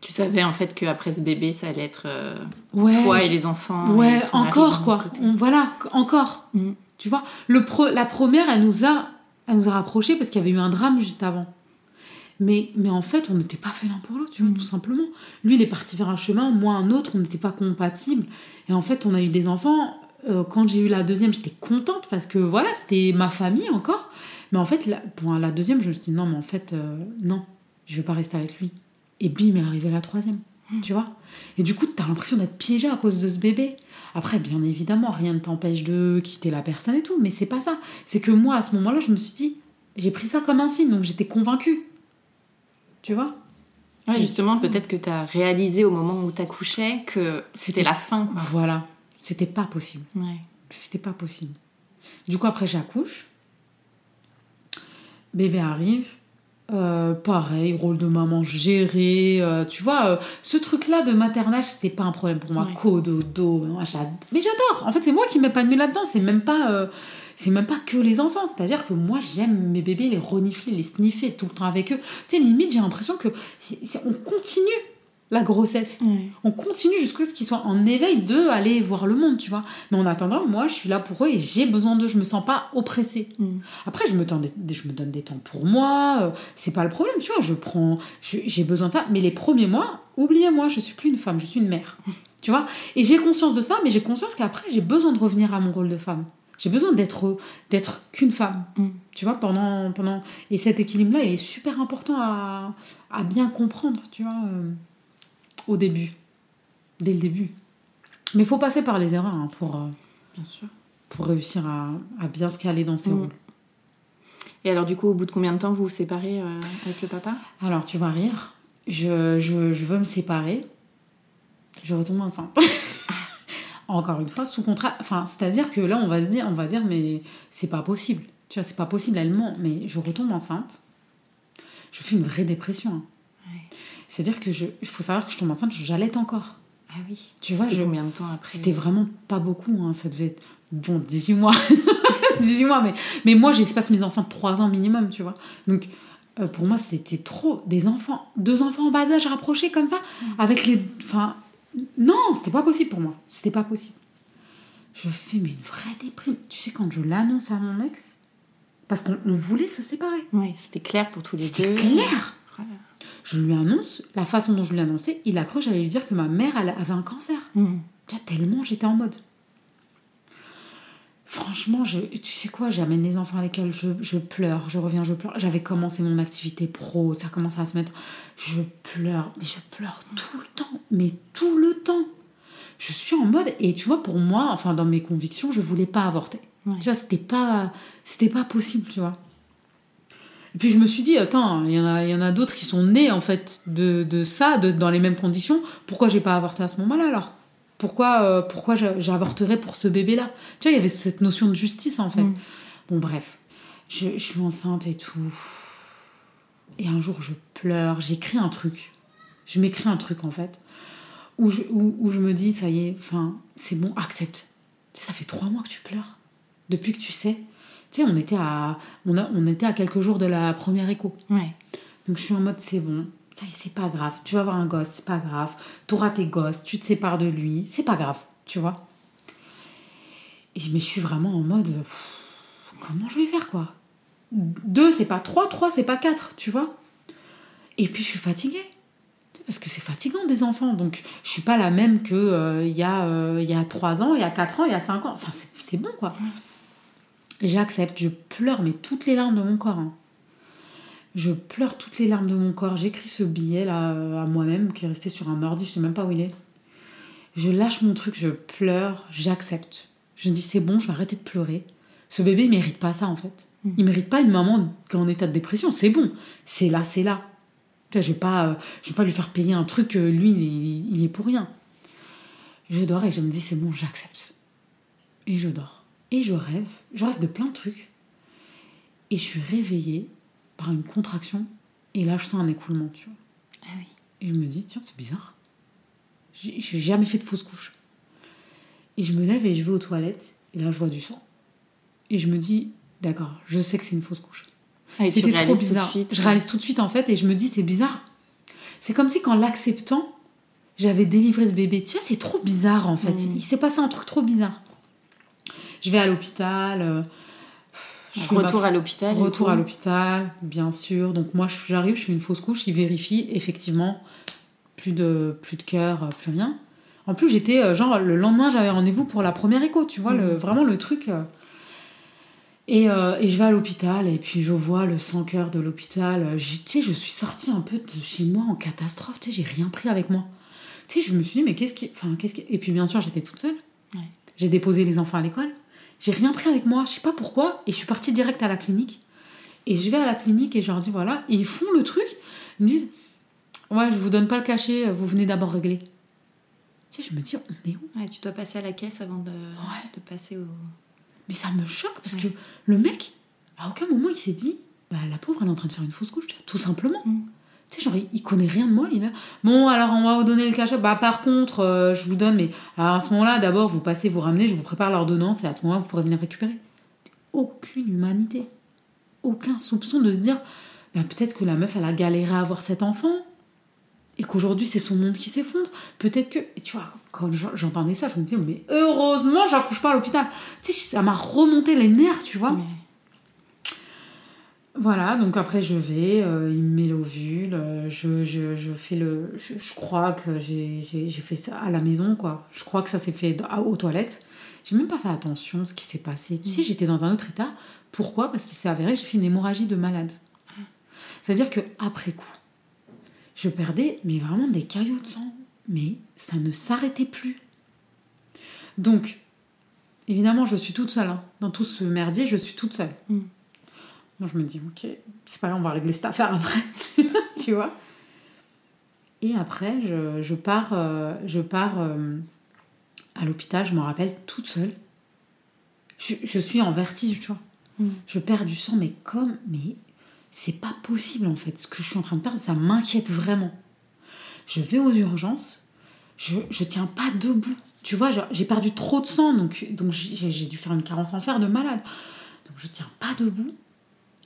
Tu savais en fait qu'après ce bébé, ça allait être euh, Ouais, toi et les enfants. Ouais, et encore quoi. On- voilà, encore. Mm. Tu vois, le pro- la première, elle nous a, elle nous a rapprochés parce qu'il y avait eu un drame juste avant. Mais, mais en fait, on n'était pas fait l'un pour l'autre, tu vois, Mm. tout simplement. Lui, il est parti vers un chemin, moi un autre, on n'était pas compatibles. Et en fait, on a eu des enfants. Euh, quand j'ai eu la deuxième, j'étais contente parce que voilà, c'était ma famille encore. Mais en fait, la, pour la deuxième, je me suis dit non, mais en fait, euh, non, je vais pas rester avec lui. Et bim, est arrivée la troisième. Tu vois Et du coup, t'as l'impression d'être piégé à cause de ce bébé. Après, bien évidemment, rien ne t'empêche de quitter la personne et tout, mais c'est pas ça. C'est que moi, à ce moment-là, je me suis dit, j'ai pris ça comme un signe, donc j'étais convaincue. Tu vois? Ouais, justement, peut-être que tu as réalisé au moment où tu accouchais que c'était C'était- la fin. Quoi. Voilà. C'était pas possible. Ouais. C'était pas possible. Du coup, après, j'accouche. Bébé arrive. Euh, pareil, rôle de maman géré. euh, tu vois, euh, ce truc-là de maternage, c'était pas un problème pour moi. Ouais. Cododo, moi, mais j'adore. En fait, c'est moi qui m'épanouis là-dedans. C'est même pas, c'est même pas que les enfants. C'est-à-dire que moi, j'aime mes bébés les renifler, les sniffer tout le temps avec eux. Tu sais, limite, j'ai l'impression que on continue la grossesse on continue jusqu'à ce qu'ils soient en éveil de aller voir le monde, tu vois. Mais en attendant, moi, je suis là pour eux et j'ai besoin d'eux. Je me sens pas oppressée. Mm. Après, je me, donne des, je me donne des temps pour moi. euh, C'est pas le problème, tu vois. Je prends, j'ai besoin de ça. Mais les premiers mois, oubliez-moi, je suis plus une femme, je suis une mère, tu vois? Et j'ai conscience de ça, mais j'ai conscience qu'après, j'ai besoin de revenir à mon rôle de femme. J'ai besoin d'être, d'être qu'une femme, Mm. tu vois. Pendant, pendant, et cet équilibre-là est super important à, à bien comprendre, tu vois. euh, au début, dès le début. Mais il faut passer par les erreurs hein, pour, euh, Bien sûr. pour réussir à, à bien se caler dans ses Mm. rôles. Et alors, du coup, au bout de combien de temps vous vous séparez euh, avec le papa? Alors, tu vas rire. Je, je, je veux me séparer. Je retombe enceinte. Encore une fois, sous contrat. Enfin, c'est-à-dire que là, on va se dire, on va dire, mais c'est pas possible. Tu vois, c'est pas possible, elle ment. Mais je retombe enceinte. Je fais une vraie dépression. hein. Ouais. C'est-à-dire que je, il faut savoir que je tombe enceinte, j'allaite encore. Ah oui. Tu vois, C'était je- combien de temps après C'était vraiment pas beaucoup, hein, ça devait être bon 18 mois. 18 mois, mais, mais moi j'espace mes enfants de 3 ans minimum, tu vois. Donc euh, pour moi c'était trop. Des enfants, deux enfants en bas âge rapprochés comme ça, avec les. Enfin, non, c'était pas possible pour moi. C'était pas possible. Je fais mais une vraie déprime. Tu sais, quand je l'annonce à mon ex, parce qu'on on voulait se séparer. Ouais, c'était clair pour tous les C'était deux. clair. Je lui annonce, la façon dont je lui ai annoncé, il a cru que j'allais lui dire que ma mère elle avait un cancer. Tu vois, tellement j'étais en mode. Franchement, je, tu sais quoi, j'amène les enfants à l'école, je, je pleure, je reviens, je pleure. J'avais commencé mon activité pro, ça commence à se mettre. Je pleure, mais je pleure tout le temps, mais tout le temps. Je suis en mode, et tu vois, pour moi, enfin, dans mes convictions, je voulais pas avorter. Ouais. Tu vois, c'était pas, c'était pas possible, tu vois. Et puis je me suis dit, attends, il y en a, y en a d'autres qui sont nés en fait de, de ça, de, dans les mêmes conditions. Pourquoi j'ai pas avorté à ce moment-là alors? Pourquoi, euh, pourquoi j'a- j'avorterais pour ce bébé-là? Tu vois, il y avait cette notion de justice en fait. Mm. Bon, bref, je, je suis enceinte et tout. Et un jour, je pleure, j'écris un truc. Je m'écris un truc en fait, où je, où, où je me dis, ça y est, enfin, c'est bon, accepte. Tu sais, ça fait trois mois que tu pleures, depuis que tu sais. Tu sais, on était à, on a, on était à quelques jours de la première écho. Ouais. Donc je suis en mode c'est bon, ça y est, c'est pas grave. Tu vas avoir un gosse, c'est pas grave. T'auras tes gosses, tu te sépares de lui, c'est pas grave, tu vois. Et, mais je suis vraiment en mode pff, comment je vais faire quoi? Deux, c'est pas trois, trois, c'est pas quatre, tu vois. Et puis je suis fatiguée. Parce que c'est fatigant des enfants. Donc je suis pas la même que euh, il y, a, euh, il y a 3 ans, il y a 4 ans, il y a 5 ans. Enfin, c'est bon quoi. J'accepte, je pleure, mais toutes les larmes de mon corps. hein. Je pleure toutes les larmes de mon corps. J'écris ce billet là euh, à moi-même qui est resté sur un ordi, je sais même pas où il est. Je lâche mon truc, je pleure, j'accepte. Je me dis c'est bon, je vais arrêter de pleurer. Ce bébé il mérite pas ça en fait. Il mérite pas une maman qui est en état de dépression. C'est bon, c'est là, c'est là. Je vais pas, euh, je vais pas lui faire payer un truc que lui il, il y est pour rien. Je dors et je me dis c'est bon, j'accepte. Et je dors. Et je rêve. Je rêve de plein de trucs. Et je suis réveillée par une contraction. Et là, je sens un écoulement, tu vois. Ah oui. Et je me dis, tiens, c'est bizarre. J'ai jamais fait de fausse couche. Et je me lève et je vais aux toilettes. Et là, je vois du sang. Et je me dis, d'accord, je sais que c'est une fausse couche. Ah, C'était trop bizarre. suite, je réalise tout de suite, en fait, et je me dis, c'est bizarre. C'est comme si, qu'en l'acceptant, j'avais délivré ce bébé. Tu vois, c'est trop bizarre, en fait. Mm. Il s'est passé un truc trop bizarre. Je vais à l'hôpital. euh, je ma- Retour à l'hôpital. Retour à l'hôpital, bien sûr. Donc moi, j'arrive, je fais une fausse couche, ils vérifient, effectivement, plus de, plus de cœur, euh, plus rien. En plus, j'étais, euh, genre, le lendemain, j'avais rendez-vous pour la première écho, tu vois, le, vraiment le truc. Et, euh, et je vais à l'hôpital, et puis je vois le sans-cœur de l'hôpital. Tu sais, je suis sortie un peu de chez moi en catastrophe, tu sais, j'ai rien pris avec moi. Tu sais, je me suis dit, mais qu'est-ce qui... Enfin, qu'est-ce qui... Et puis, bien sûr, j'étais toute seule. Ouais. J'ai déposé les enfants à l'école. J'ai rien pris avec moi, je sais pas pourquoi. Et je suis partie direct à la clinique. Et je vais à la clinique et je leur dis voilà. Et ils font le truc. Ils me disent ouais, je vous donne pas le cachet, vous venez d'abord régler. Tu sais, je me dis on est où? Ouais, tu dois passer à la caisse avant de, de passer au. Mais ça me choque parce que le mec, à aucun moment il s'est dit bah la pauvre elle est en train de faire une fausse couche, tout simplement. Mm. Tu sais, genre il, connaît rien de moi. Il a bon alors on va vous donner le cachet. Bah par contre, euh, je vous donne, mais alors, à ce moment-là, d'abord vous passez, vous ramenez, je vous prépare l'ordonnance et à ce moment-là vous pourrez venir récupérer. Aucune humanité, aucun soupçon de se dire bah, peut-être que la meuf elle a galéré à avoir cet enfant et qu'aujourd'hui c'est son monde qui s'effondre. Peut-être que, et tu vois, quand j'en- j'entendais ça, je me disais, mais heureusement j'accouche pas à l'hôpital. Tu sais, ça m'a remonté les nerfs, tu vois. Ouais. Voilà, donc après je vais, euh, il me met l'ovule, euh, je, je, je fais le. Je, je crois que j'ai fait ça à la maison, quoi. Je crois que ça s'est fait aux toilettes. J'ai même pas fait attention à ce qui s'est passé. Tu sais, j'étais dans un autre état. Pourquoi? Parce qu'il s'est avéré que j'ai fait une hémorragie de malade. C'est-à-dire que après coup, je perdais, mais vraiment des caillots de sang. Mais ça ne s'arrêtait plus. Donc, évidemment, je suis toute seule. hein. Dans tout ce merdier, je suis toute seule. Moi, je me dis, ok, c'est pas grave, on va régler cette affaire après, tu vois. Et après, je, je pars, euh, je pars euh, à l'hôpital, je me rappelle, toute seule. Je, je suis en vertige, tu vois. Mm. Je perds du sang, mais comme, mais c'est pas possible en fait. Ce que je suis en train de perdre, ça m'inquiète vraiment. Je vais aux urgences, je, je tiens pas debout. Tu vois, j'ai perdu trop de sang, donc, donc j'ai j'ai dû faire une carence en fer de malade. Donc je tiens pas debout.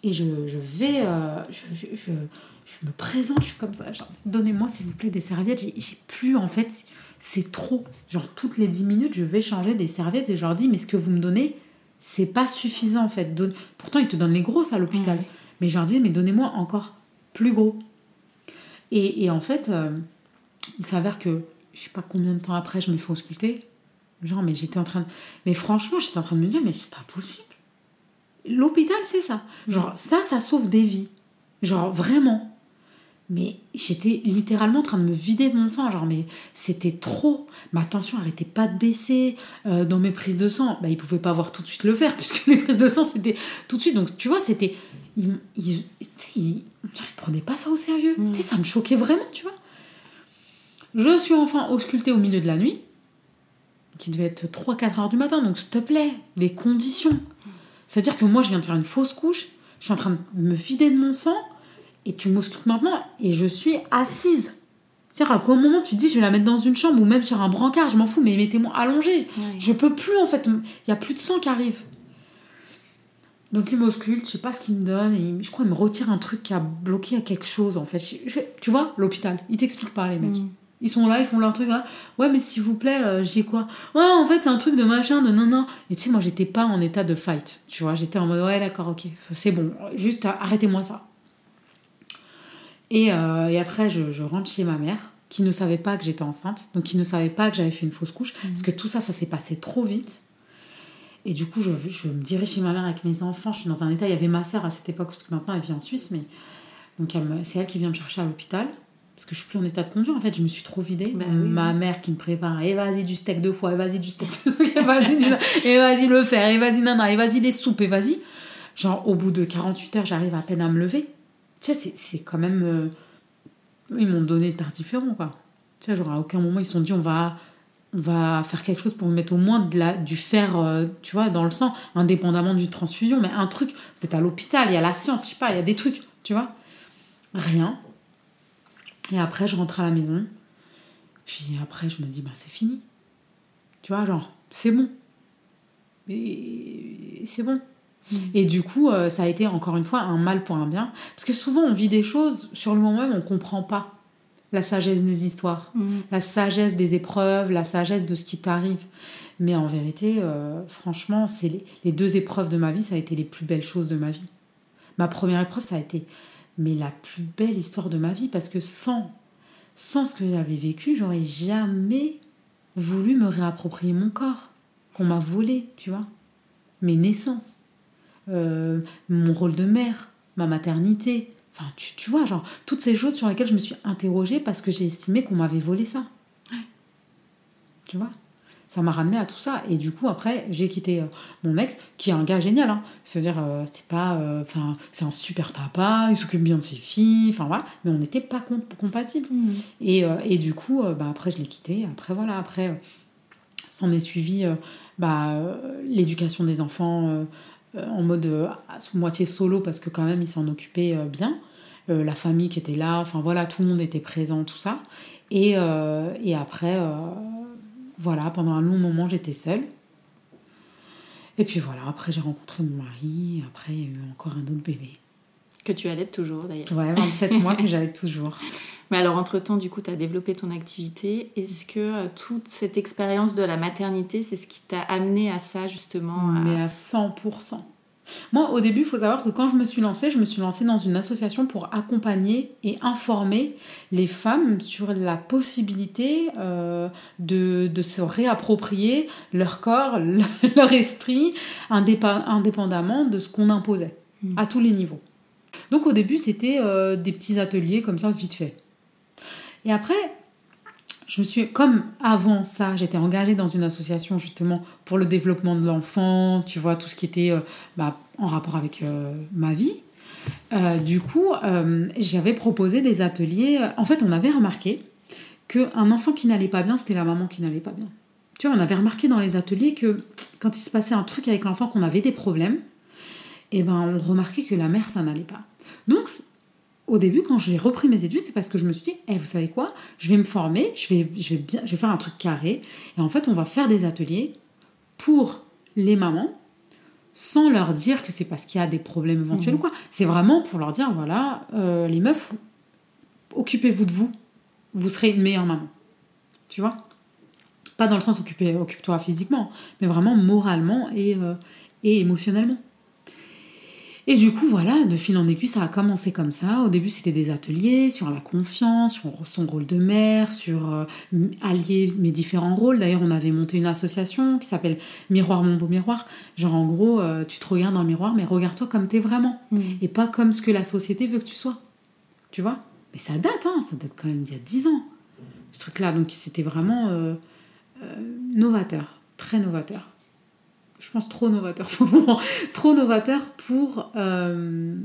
Et je, je vais, euh, je, je, je- je me présente, je suis comme ça, genre, donnez-moi s'il vous plaît des serviettes. J'ai j'ai plus, en fait, c'est trop. Genre, toutes les 10 minutes, je vais changer des serviettes et je leur dis, mais ce que vous me donnez, c'est pas suffisant, en fait. Donne- Pourtant, ils te donnent les grosses à l'hôpital. Ouais. Mais je leur dis, mais donnez-moi encore plus gros. Et, et en fait, euh, il s'avère que, je sais pas combien de temps après, je me fais ausculter. Genre, mais j'étais en train de... Mais franchement, j'étais en train de me dire, mais c'est pas possible. L'hôpital, c'est ça. Genre, ça, ça sauve des vies. Genre, vraiment. Mais j'étais littéralement en train de me vider de mon sang. Genre, mais c'était trop. Ma tension arrêtait pas de baisser. Euh, dans mes prises de sang, bah, ils pouvaient pas voir tout de suite le faire, puisque les prises de sang, c'était tout de suite. Donc, tu vois, c'était. Ils, ils, ils- prenaient pas ça au sérieux. Mm. Tu sais, ça me choquait vraiment, tu vois. Je suis enfin auscultée au milieu de la nuit, qui devait être 3-4 heures du matin. Donc, s'il te plaît, les conditions. C'est-à-dire que moi, je viens de faire une fausse couche, je suis en train de me vider de mon sang, et tu m'auscultes maintenant, et je suis assise. C'est-à-dire à quel moment tu te dis, je vais la mettre dans une chambre, ou même sur un brancard, je m'en fous, mais mettez-moi allongée. Ouais. Je peux plus, en fait, il n'y a plus de sang qui arrive. Donc il m'ausculte, je sais pas ce qu'il me donne, et il- je crois qu'il me retire un truc qui a bloqué à quelque chose, en fait. Je- je- tu vois, l'hôpital, ils t'expliquent pas, les mecs. Mm. Ils sont là, ils font leur truc. hein. Ouais, mais s'il vous plaît, euh, j'ai quoi? Ouais, en fait, c'est un truc de machin, de non, non. Et tu sais, moi, j'étais pas en état de fight. Tu vois, j'étais en mode, ouais, d'accord, ok, c'est bon, juste euh, arrêtez-moi ça. Et, euh, et après, je, je rentre chez ma mère, qui ne savait pas que j'étais enceinte, donc qui ne savait pas que j'avais fait une fausse couche, parce que tout ça, ça s'est passé trop vite. Et du coup, je, je me dirige chez ma mère avec mes enfants. Je suis dans un état. Il y avait ma sœur à cette époque, parce que maintenant elle vit en Suisse, mais donc c'est elle qui vient me chercher à l'hôpital. Parce que je suis plus en état de conduire, en fait, je me suis trop vidée. Bah oui, ma mère qui me prépare, et vas-y du steak de foie, et vas-y du steak de et vas-y du- et vas-y le faire, et vas-y nana, et vas-y les soupes, et vas-y. Genre, au bout de 48 heures, j'arrive à peine à me lever. Tu sais, c'est- quand même. euh, Ils m'ont donné tartiféron, quoi. Tu sais, genre, à aucun moment, ils se sont dit, on va, on va faire quelque chose pour mettre au moins de la, du fer, euh, tu vois, dans le sang, indépendamment d'une transfusion. Mais un truc, vous êtes à l'hôpital, il y a la science, je sais pas, il y a des trucs, tu vois. Rien. Et après, je rentre à la maison. Puis après, je me dis, bah, c'est fini. Tu vois, genre, c'est bon. Et c'est bon. Et du coup, euh, ça a été encore une fois un mal pour un bien. Parce que souvent, on vit des choses, sur le moment même, on comprend pas la sagesse des histoires, Mm. la sagesse des épreuves, la sagesse de ce qui t'arrive. Mais en vérité, euh, franchement, c'est les, les deux épreuves de ma vie, ça a été les plus belles choses de ma vie. Ma première épreuve, ça a été mais la plus belle histoire de ma vie parce que sans, sans ce que j'avais vécu, j'aurais jamais voulu me réapproprier mon corps qu'on m'a volé, tu vois. Mes naissances, euh, mon rôle de mère, ma maternité. Enfin, tu, tu vois, genre, toutes ces choses sur lesquelles je me suis interrogée parce que j'ai estimé qu'on m'avait volé ça. Tu vois? Ça m'a ramené à tout ça. Et du coup après j'ai quitté euh, mon ex qui est un gars génial hein. c'est à dire c'est pas euh, enfin c'est un super papa il s'occupe bien de ses filles enfin voilà. Mais on n'était pas com- compatibles. Mm. et, euh, et du coup euh, bah, après je l'ai quitté. Après voilà. Après euh, s'en est suivi euh, bah, euh, l'éducation des enfants euh, euh, en mode euh, à son moitié solo parce que quand même il s'en occupait euh, bien. Euh, la famille qui était là enfin voilà tout le monde était présent tout ça. Et, euh, et après euh, voilà pendant un long moment j'étais seule et puis voilà après j'ai rencontré mon mari après il y a eu encore un autre bébé Que tu allaites toujours d'ailleurs. ouais 27 mois que j'avais toujours Mais alors, entre-temps, du coup, tu as développé ton activité. Est-ce que euh, toute cette expérience de la maternité, c'est ce qui t'a amené à ça, justement à- Mais à 100%. Moi, au début, il faut savoir que quand je me suis lancée, je me suis lancée dans une association pour accompagner et informer les femmes sur la possibilité euh, de, de se réapproprier leur corps, le- leur esprit, indépa- indépendamment de ce qu'on imposait, Mm. à tous les niveaux. Donc au début, c'était euh, des petits ateliers comme ça, vite fait. Et après, je me suis, comme avant ça, j'étais engagée dans une association justement pour le développement de l'enfant, tu vois, tout ce qui était euh, bah, en rapport avec euh, ma vie. Euh, du coup, j'avais proposé des ateliers. En fait, on avait remarqué qu'un enfant qui n'allait pas bien, c'était la maman qui n'allait pas bien. Tu vois, on avait remarqué dans les ateliers que quand il se passait un truc avec l'enfant, qu'on avait des problèmes, et eh ben on remarquait que la mère, ça n'allait pas. Donc, au début, quand j'ai repris mes études, c'est parce que je me suis dit, eh, vous savez quoi, je vais me former, je vais, je, vais bien, je vais faire un truc carré, et en fait, on va faire des ateliers pour les mamans, sans leur dire que c'est parce qu'il y a des problèmes éventuels ou mmh. quoi. C'est vraiment pour leur dire, voilà, euh, les meufs, occupez-vous de vous, vous serez une meilleure maman. Tu vois? Pas dans le sens occupe-toi physiquement, mais vraiment moralement et, euh, et émotionnellement. Et du coup, voilà, de fil en aiguille, ça a commencé comme ça. Au début, c'était des ateliers sur la confiance, sur son rôle de mère, sur euh, allier mes différents rôles. D'ailleurs, on avait monté une association qui s'appelle Miroir mon beau miroir. Genre, en gros, euh, tu te regardes dans le miroir, mais regarde-toi comme t'es vraiment. Mm. Et pas comme ce que la société veut que tu sois. Tu vois? Mais ça date, hein, ça date quand même d'il y a 10 ans. Ce truc-là, donc c'était vraiment euh, novateur, très novateur je pense, trop novateur pour le moment. trop novateur pour, euh,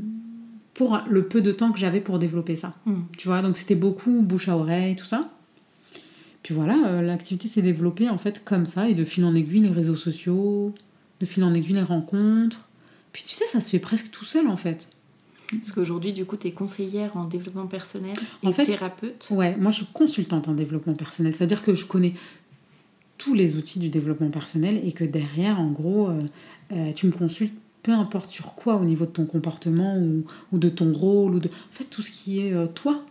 pour le peu de temps que j'avais pour développer ça. Hmm. Tu vois, donc c'était beaucoup bouche à oreille, tout ça. Puis voilà, euh, l'activité s'est développée en fait comme ça, et de fil en aiguille, les réseaux sociaux, de fil en aiguille, les rencontres. Puis tu sais, ça se fait presque tout seul en fait. Parce qu'aujourd'hui, du coup, tu es conseillère en développement personnel et en fait, thérapeute. Ouais, moi je suis consultante en développement personnel. C'est-à-dire que je connais tous les outils du développement personnel et que derrière, en gros, euh, euh, tu me consultes peu importe sur quoi au niveau de ton comportement ou, ou de ton rôle ou de en fait tout ce qui est euh, toi.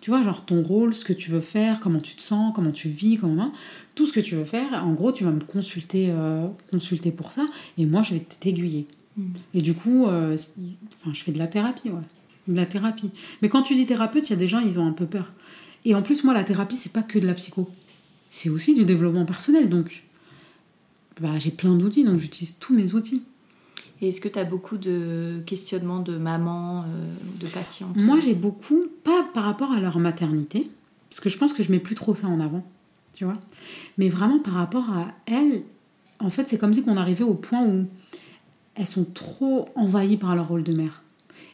Tu vois genre ton rôle ce que tu veux faire comment tu te sens comment tu vis comment tout ce que tu veux faire en gros tu vas me consulter consulter pour ça et moi je vais t'aiguiller. Mm. et du coup enfin je fais de la thérapie ouais. De la thérapie. Mais quand tu dis thérapeute il y a des gens ils ont un peu peur. Et en plus moi la thérapie c'est pas que de la psycho c'est aussi du développement personnel. Donc, bah, j'ai plein d'outils, donc j'utilise tous mes outils. Et est-ce que tu as beaucoup de questionnements de mamans, euh, de patientes? Moi, j'ai beaucoup, pas par rapport à leur maternité, parce que je pense que je mets plus trop ça en avant, tu vois, mais vraiment par rapport à elles. En fait, c'est comme si on arrivait au point où elles sont trop envahies par leur rôle de mère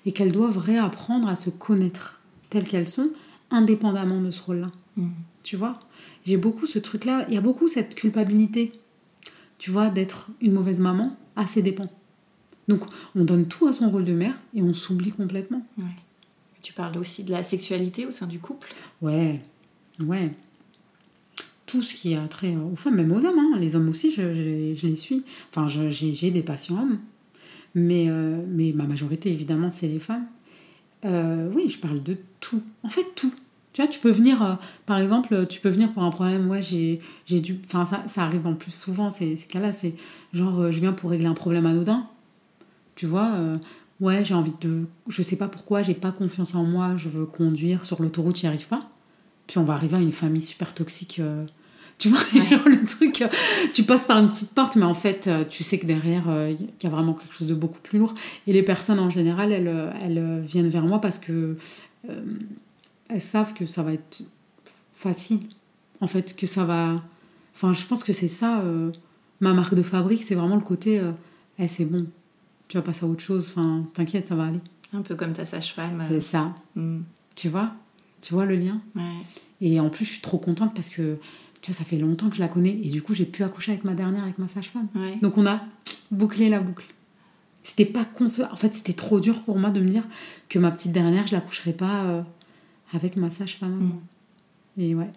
et qu'elles doivent réapprendre à se connaître telles qu'elles sont, indépendamment de ce rôle-là. Mmh. Tu vois j'ai beaucoup ce truc-là, il y a beaucoup cette culpabilité, tu vois, d'être une mauvaise maman à ses dépens. Donc on donne tout à son rôle de mère et on s'oublie complètement. Tu parles aussi de la sexualité au sein du couple Ouais, ouais. Tout ce qui a trait aux femmes, même aux hommes. Hein. Les hommes aussi, je, les suis. Enfin, j'ai des patients hommes. Mais, euh, mais ma majorité, évidemment, c'est les femmes. Euh, oui, je parle de tout. En fait, tout. Tu vois, tu peux venir, euh, par exemple, tu peux venir pour un problème, ouais, j'ai, j'ai dû, enfin, ça, ça, arrive en plus souvent, ces, ces cas-là, c'est genre, euh, je viens pour régler un problème anodin, tu vois, euh, ouais, j'ai envie de, je sais pas pourquoi, j'ai pas confiance en moi, je veux conduire sur l'autoroute, j'y arrive pas, puis on va arriver à une famille super toxique, tu vois, le truc, tu passes par une petite porte, mais en fait, tu sais que derrière, il y a vraiment quelque chose de beaucoup plus lourd, et les personnes en général, elles, elles viennent vers moi parce que elles savent que ça va être facile. En fait, que ça va. Enfin, je pense que c'est ça. Euh, ma marque de fabrique, c'est vraiment le côté. Euh, eh, c'est bon. Tu vas passer à autre chose. Enfin, t'inquiète, ça va aller. Un peu comme ta sage-femme. C'est ça. Hmm. Tu vois? Tu vois le lien? Ouais. Et en plus, je suis trop contente parce que. Tu vois, ça fait longtemps que je la connais et du coup, j'ai pu accoucher avec ma dernière, avec ma sage-femme. Donc, on a bouclé la boucle. C'était pas concevable. En fait, c'était trop dur pour moi de me dire que ma petite dernière, je la coucherais pas. Euh, avec ma sage-femme. Mm. Et ouais.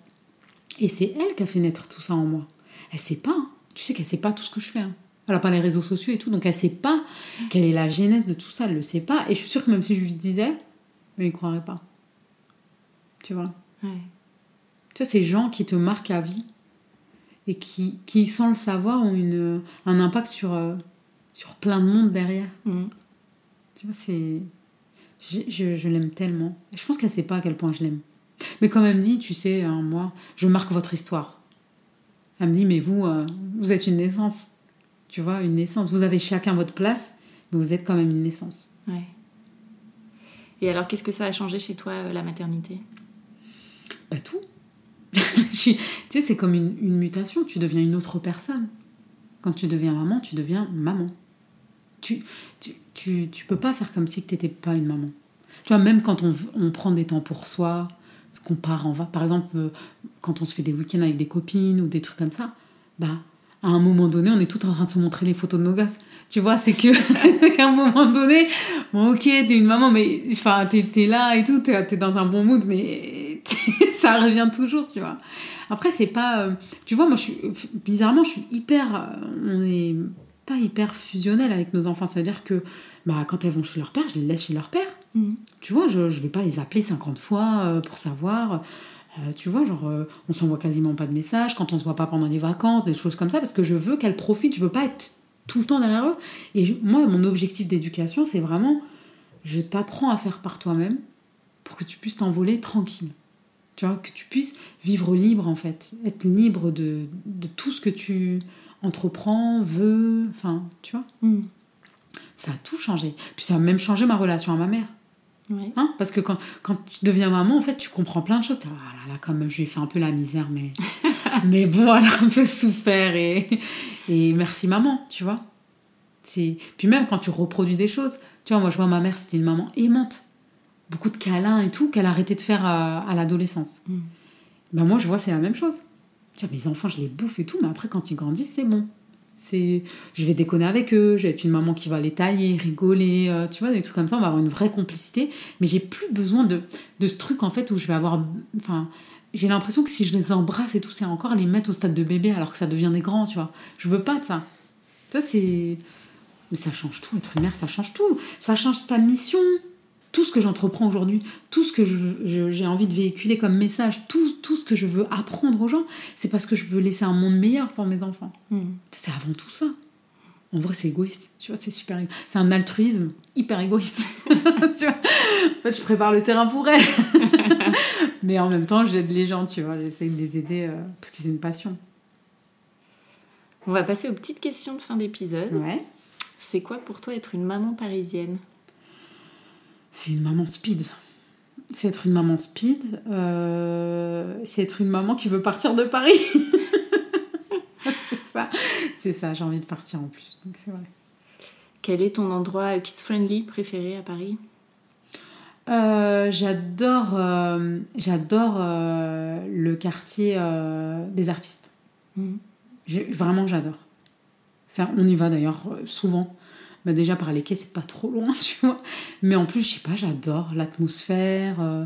Et c'est elle qui a fait naître tout ça en moi. Elle sait pas. Hein. Tu sais qu'elle sait pas tout ce que je fais. Hein. Elle a pas les réseaux sociaux et tout, donc elle sait pas quelle est la genèse de tout ça. Elle le sait pas. Et je suis sûre que même si je lui disais, elle ne croirait pas. Tu vois? Ouais. Tu vois, ces gens qui te marquent à vie et qui, qui sans le savoir, ont une, un impact sur, euh, sur plein de monde derrière. Mm. Tu vois, c'est je, je, l'aime tellement. Je pense qu'elle sait pas à quel point je l'aime. Mais quand elle me dit, tu sais, hein, moi, je marque votre histoire. Elle me dit, mais vous, euh, vous êtes une naissance. Tu vois, une naissance. Vous avez chacun votre place, mais vous êtes quand même une naissance. Ouais. Et alors, qu'est-ce que ça a changé chez toi, euh, la maternité? Bah tout. Je suis- tu sais, c'est comme une, une mutation. Tu deviens une autre personne. Quand tu deviens maman, tu deviens maman. Tu, tu, tu, tu peux pas faire comme si tu n'étais pas une maman. Tu vois, même quand on, on prend des temps pour soi, qu'on part en va, par exemple, euh, quand on se fait des week-ends avec des copines ou des trucs comme ça, bah, à un moment donné, on est tout en train de se montrer les photos de nos gosses. Tu vois, c'est que qu'à un moment donné, bon, ok, t'es une maman, mais enfin, t'es, t'es là et tout, t'es, t'es dans un bon mood, mais ça revient toujours, tu vois. Après, c'est pas. euh, tu vois, moi, je suis. Bizarrement, je suis hyper. euh, on est pas hyper fusionnel avec nos enfants. C'est-à-dire que bah, quand elles vont chez leur père, je les laisse chez leur père. Mhm. Tu vois, je, je vais pas les appeler 50 fois euh, pour savoir. Euh, tu vois, genre, euh, on s'envoie quasiment pas de messages quand on se voit pas pendant les vacances, des choses comme ça, parce que je veux qu'elles profitent, je veux pas être tout le temps derrière eux. Et je- moi, mon objectif d'éducation, c'est vraiment, je t'apprends à faire par toi-même pour que tu puisses t'envoler tranquille. Tu vois, que tu puisses vivre libre, en fait. Être libre de, de tout ce que tu entreprends, veux, enfin, tu vois. Mhm. Ça a tout changé. Puis ça a même changé ma relation à ma mère. Hein Parce que quand, quand tu deviens maman, en fait, tu comprends plein de choses. Ah là là, quand même, je lui ai fait un peu la misère, mais, mais bon, elle a un peu souffert et, et merci maman, tu vois. Puis même quand tu reproduis des choses, tu vois, moi je vois ma mère, c'était une maman aimante. Beaucoup de câlins et tout, qu'elle a arrêté de faire à, à l'adolescence. Mm. Ben moi, je vois, c'est la même chose. Tu vois, mes enfants, je les bouffe et tout, mais après, quand ils grandissent, c'est bon. C'est, je vais déconner avec eux, je vais être une maman qui va les tailler, rigoler, euh, tu vois, des trucs comme ça, on va avoir une vraie complicité. Mais j'ai plus besoin de, de ce truc en fait où je vais avoir. Enfin, j'ai l'impression que si je les embrasse et tout, c'est encore les mettre au stade de bébé alors que ça devient des grands, tu vois. Je veux pas de ça. Ça, c'est. Mais ça change tout, être une mère, ça change tout. Ça change ta mission. Tout ce que j'entreprends aujourd'hui, tout ce que j'ai envie de véhiculer comme message, tout, tout ce que je veux apprendre aux gens, c'est parce que je veux laisser un monde meilleur pour mes enfants. Mhm. C'est avant tout ça. En vrai, c'est égoïste. Tu vois, c'est super. C'est un altruisme hyper égoïste. tu vois. En fait, je prépare le terrain pour elle. Mais en même temps, j'aide les gens, tu vois. J'essaie de les aider euh, parce que c'est une passion. On va passer aux petites questions de fin d'épisode. Ouais. C'est quoi pour toi être une maman parisienne? C'est une maman speed. C'est être une maman speed. euh, c'est être une maman qui veut partir de Paris. c'est ça. C'est ça. J'ai envie de partir en plus. Donc c'est vrai. Quel est ton endroit kids-friendly préféré à Paris? Euh, j'adore euh, j'adore le quartier des artistes. Mhm. Vraiment, j'adore. Ça, on y va d'ailleurs souvent. Bah, déjà par les quais, c'est pas trop loin, tu vois. Mais en plus, je sais pas, j'adore l'atmosphère, euh,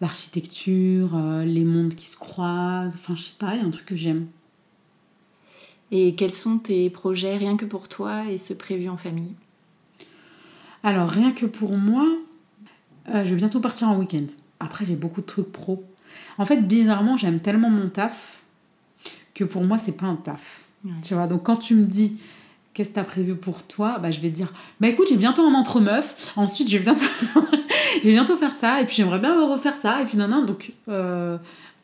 l'architecture, euh, les mondes qui se croisent. Enfin, je sais pas, il y a un truc que j'aime. Et quels sont tes projets rien que pour toi et ceux prévus en famille? Alors, rien que pour moi, euh, je vais bientôt partir en week-end. Après, j'ai beaucoup de trucs pro. En fait, bizarrement, j'aime tellement mon taf que pour moi, c'est pas un taf. Ouais. Tu vois, donc quand tu me dis qu'est-ce que tu as prévu pour toi, bah, je vais te dire bah écoute, j'ai bientôt un entre meuf. Ensuite, je vais bientôt, je vais bientôt faire ça. Et puis, j'aimerais bien refaire ça. Et puis, non, non. Donc, euh,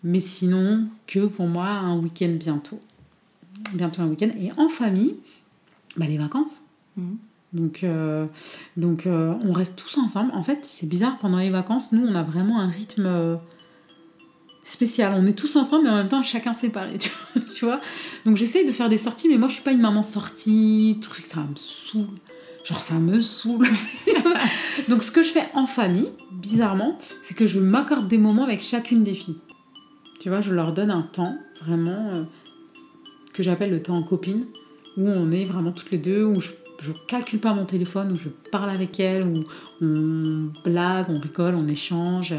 mais sinon, que pour moi, un week-end bientôt. Bientôt un week-end. Et en famille, bah, les vacances. Mhm. Donc, euh, donc euh, on reste tous ensemble. En fait, c'est bizarre, pendant les vacances, nous, on a vraiment un rythme spécial. On est tous ensemble, mais en même temps, chacun séparé, tu vois. donc, j'essaye de faire des sorties, mais moi, je suis pas une maman sortie, truc, ça me saoule. Genre, ça me saoule. donc, ce que je fais en famille, bizarrement, c'est que je m'accorde des moments avec chacune des filles. Tu vois, je leur donne un temps, vraiment, euh, que j'appelle le temps en copine, où on est vraiment toutes les deux, où je je calcule pas mon téléphone, où je parle avec elle, où on blague, on rigole, on échange.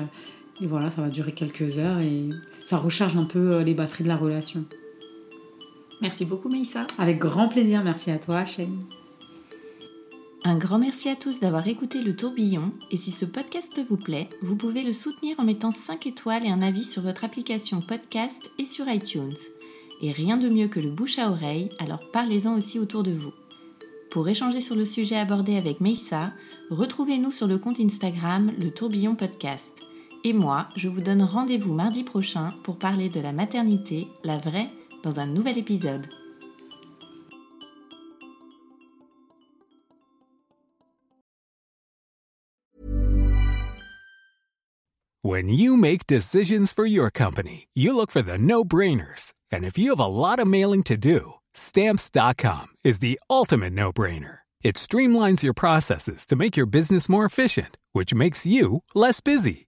Et voilà, ça va durer quelques heures et ça recharge un peu euh, les batteries de la relation. Merci beaucoup Maïssa. Avec grand plaisir, merci à toi, Shane. Un grand merci à tous d'avoir écouté le tourbillon et si ce podcast vous plaît, vous pouvez le soutenir en mettant 5 étoiles et un avis sur votre application podcast et sur iTunes. Et rien de mieux que le bouche à oreille, alors parlez-en aussi autour de vous. Pour échanger sur le sujet abordé avec Meissa, retrouvez-nous sur le compte Instagram Le Tourbillon Podcast. Et moi, je vous donne rendez-vous mardi prochain pour parler de la maternité, la vraie, dans un nouvel épisode. When you make decisions for your company, you look for the no-brainers. And if you have a lot of mailing to do, stamps.com is the ultimate no-brainer. It streamlines your processes to make your business more efficient, which makes you less busy.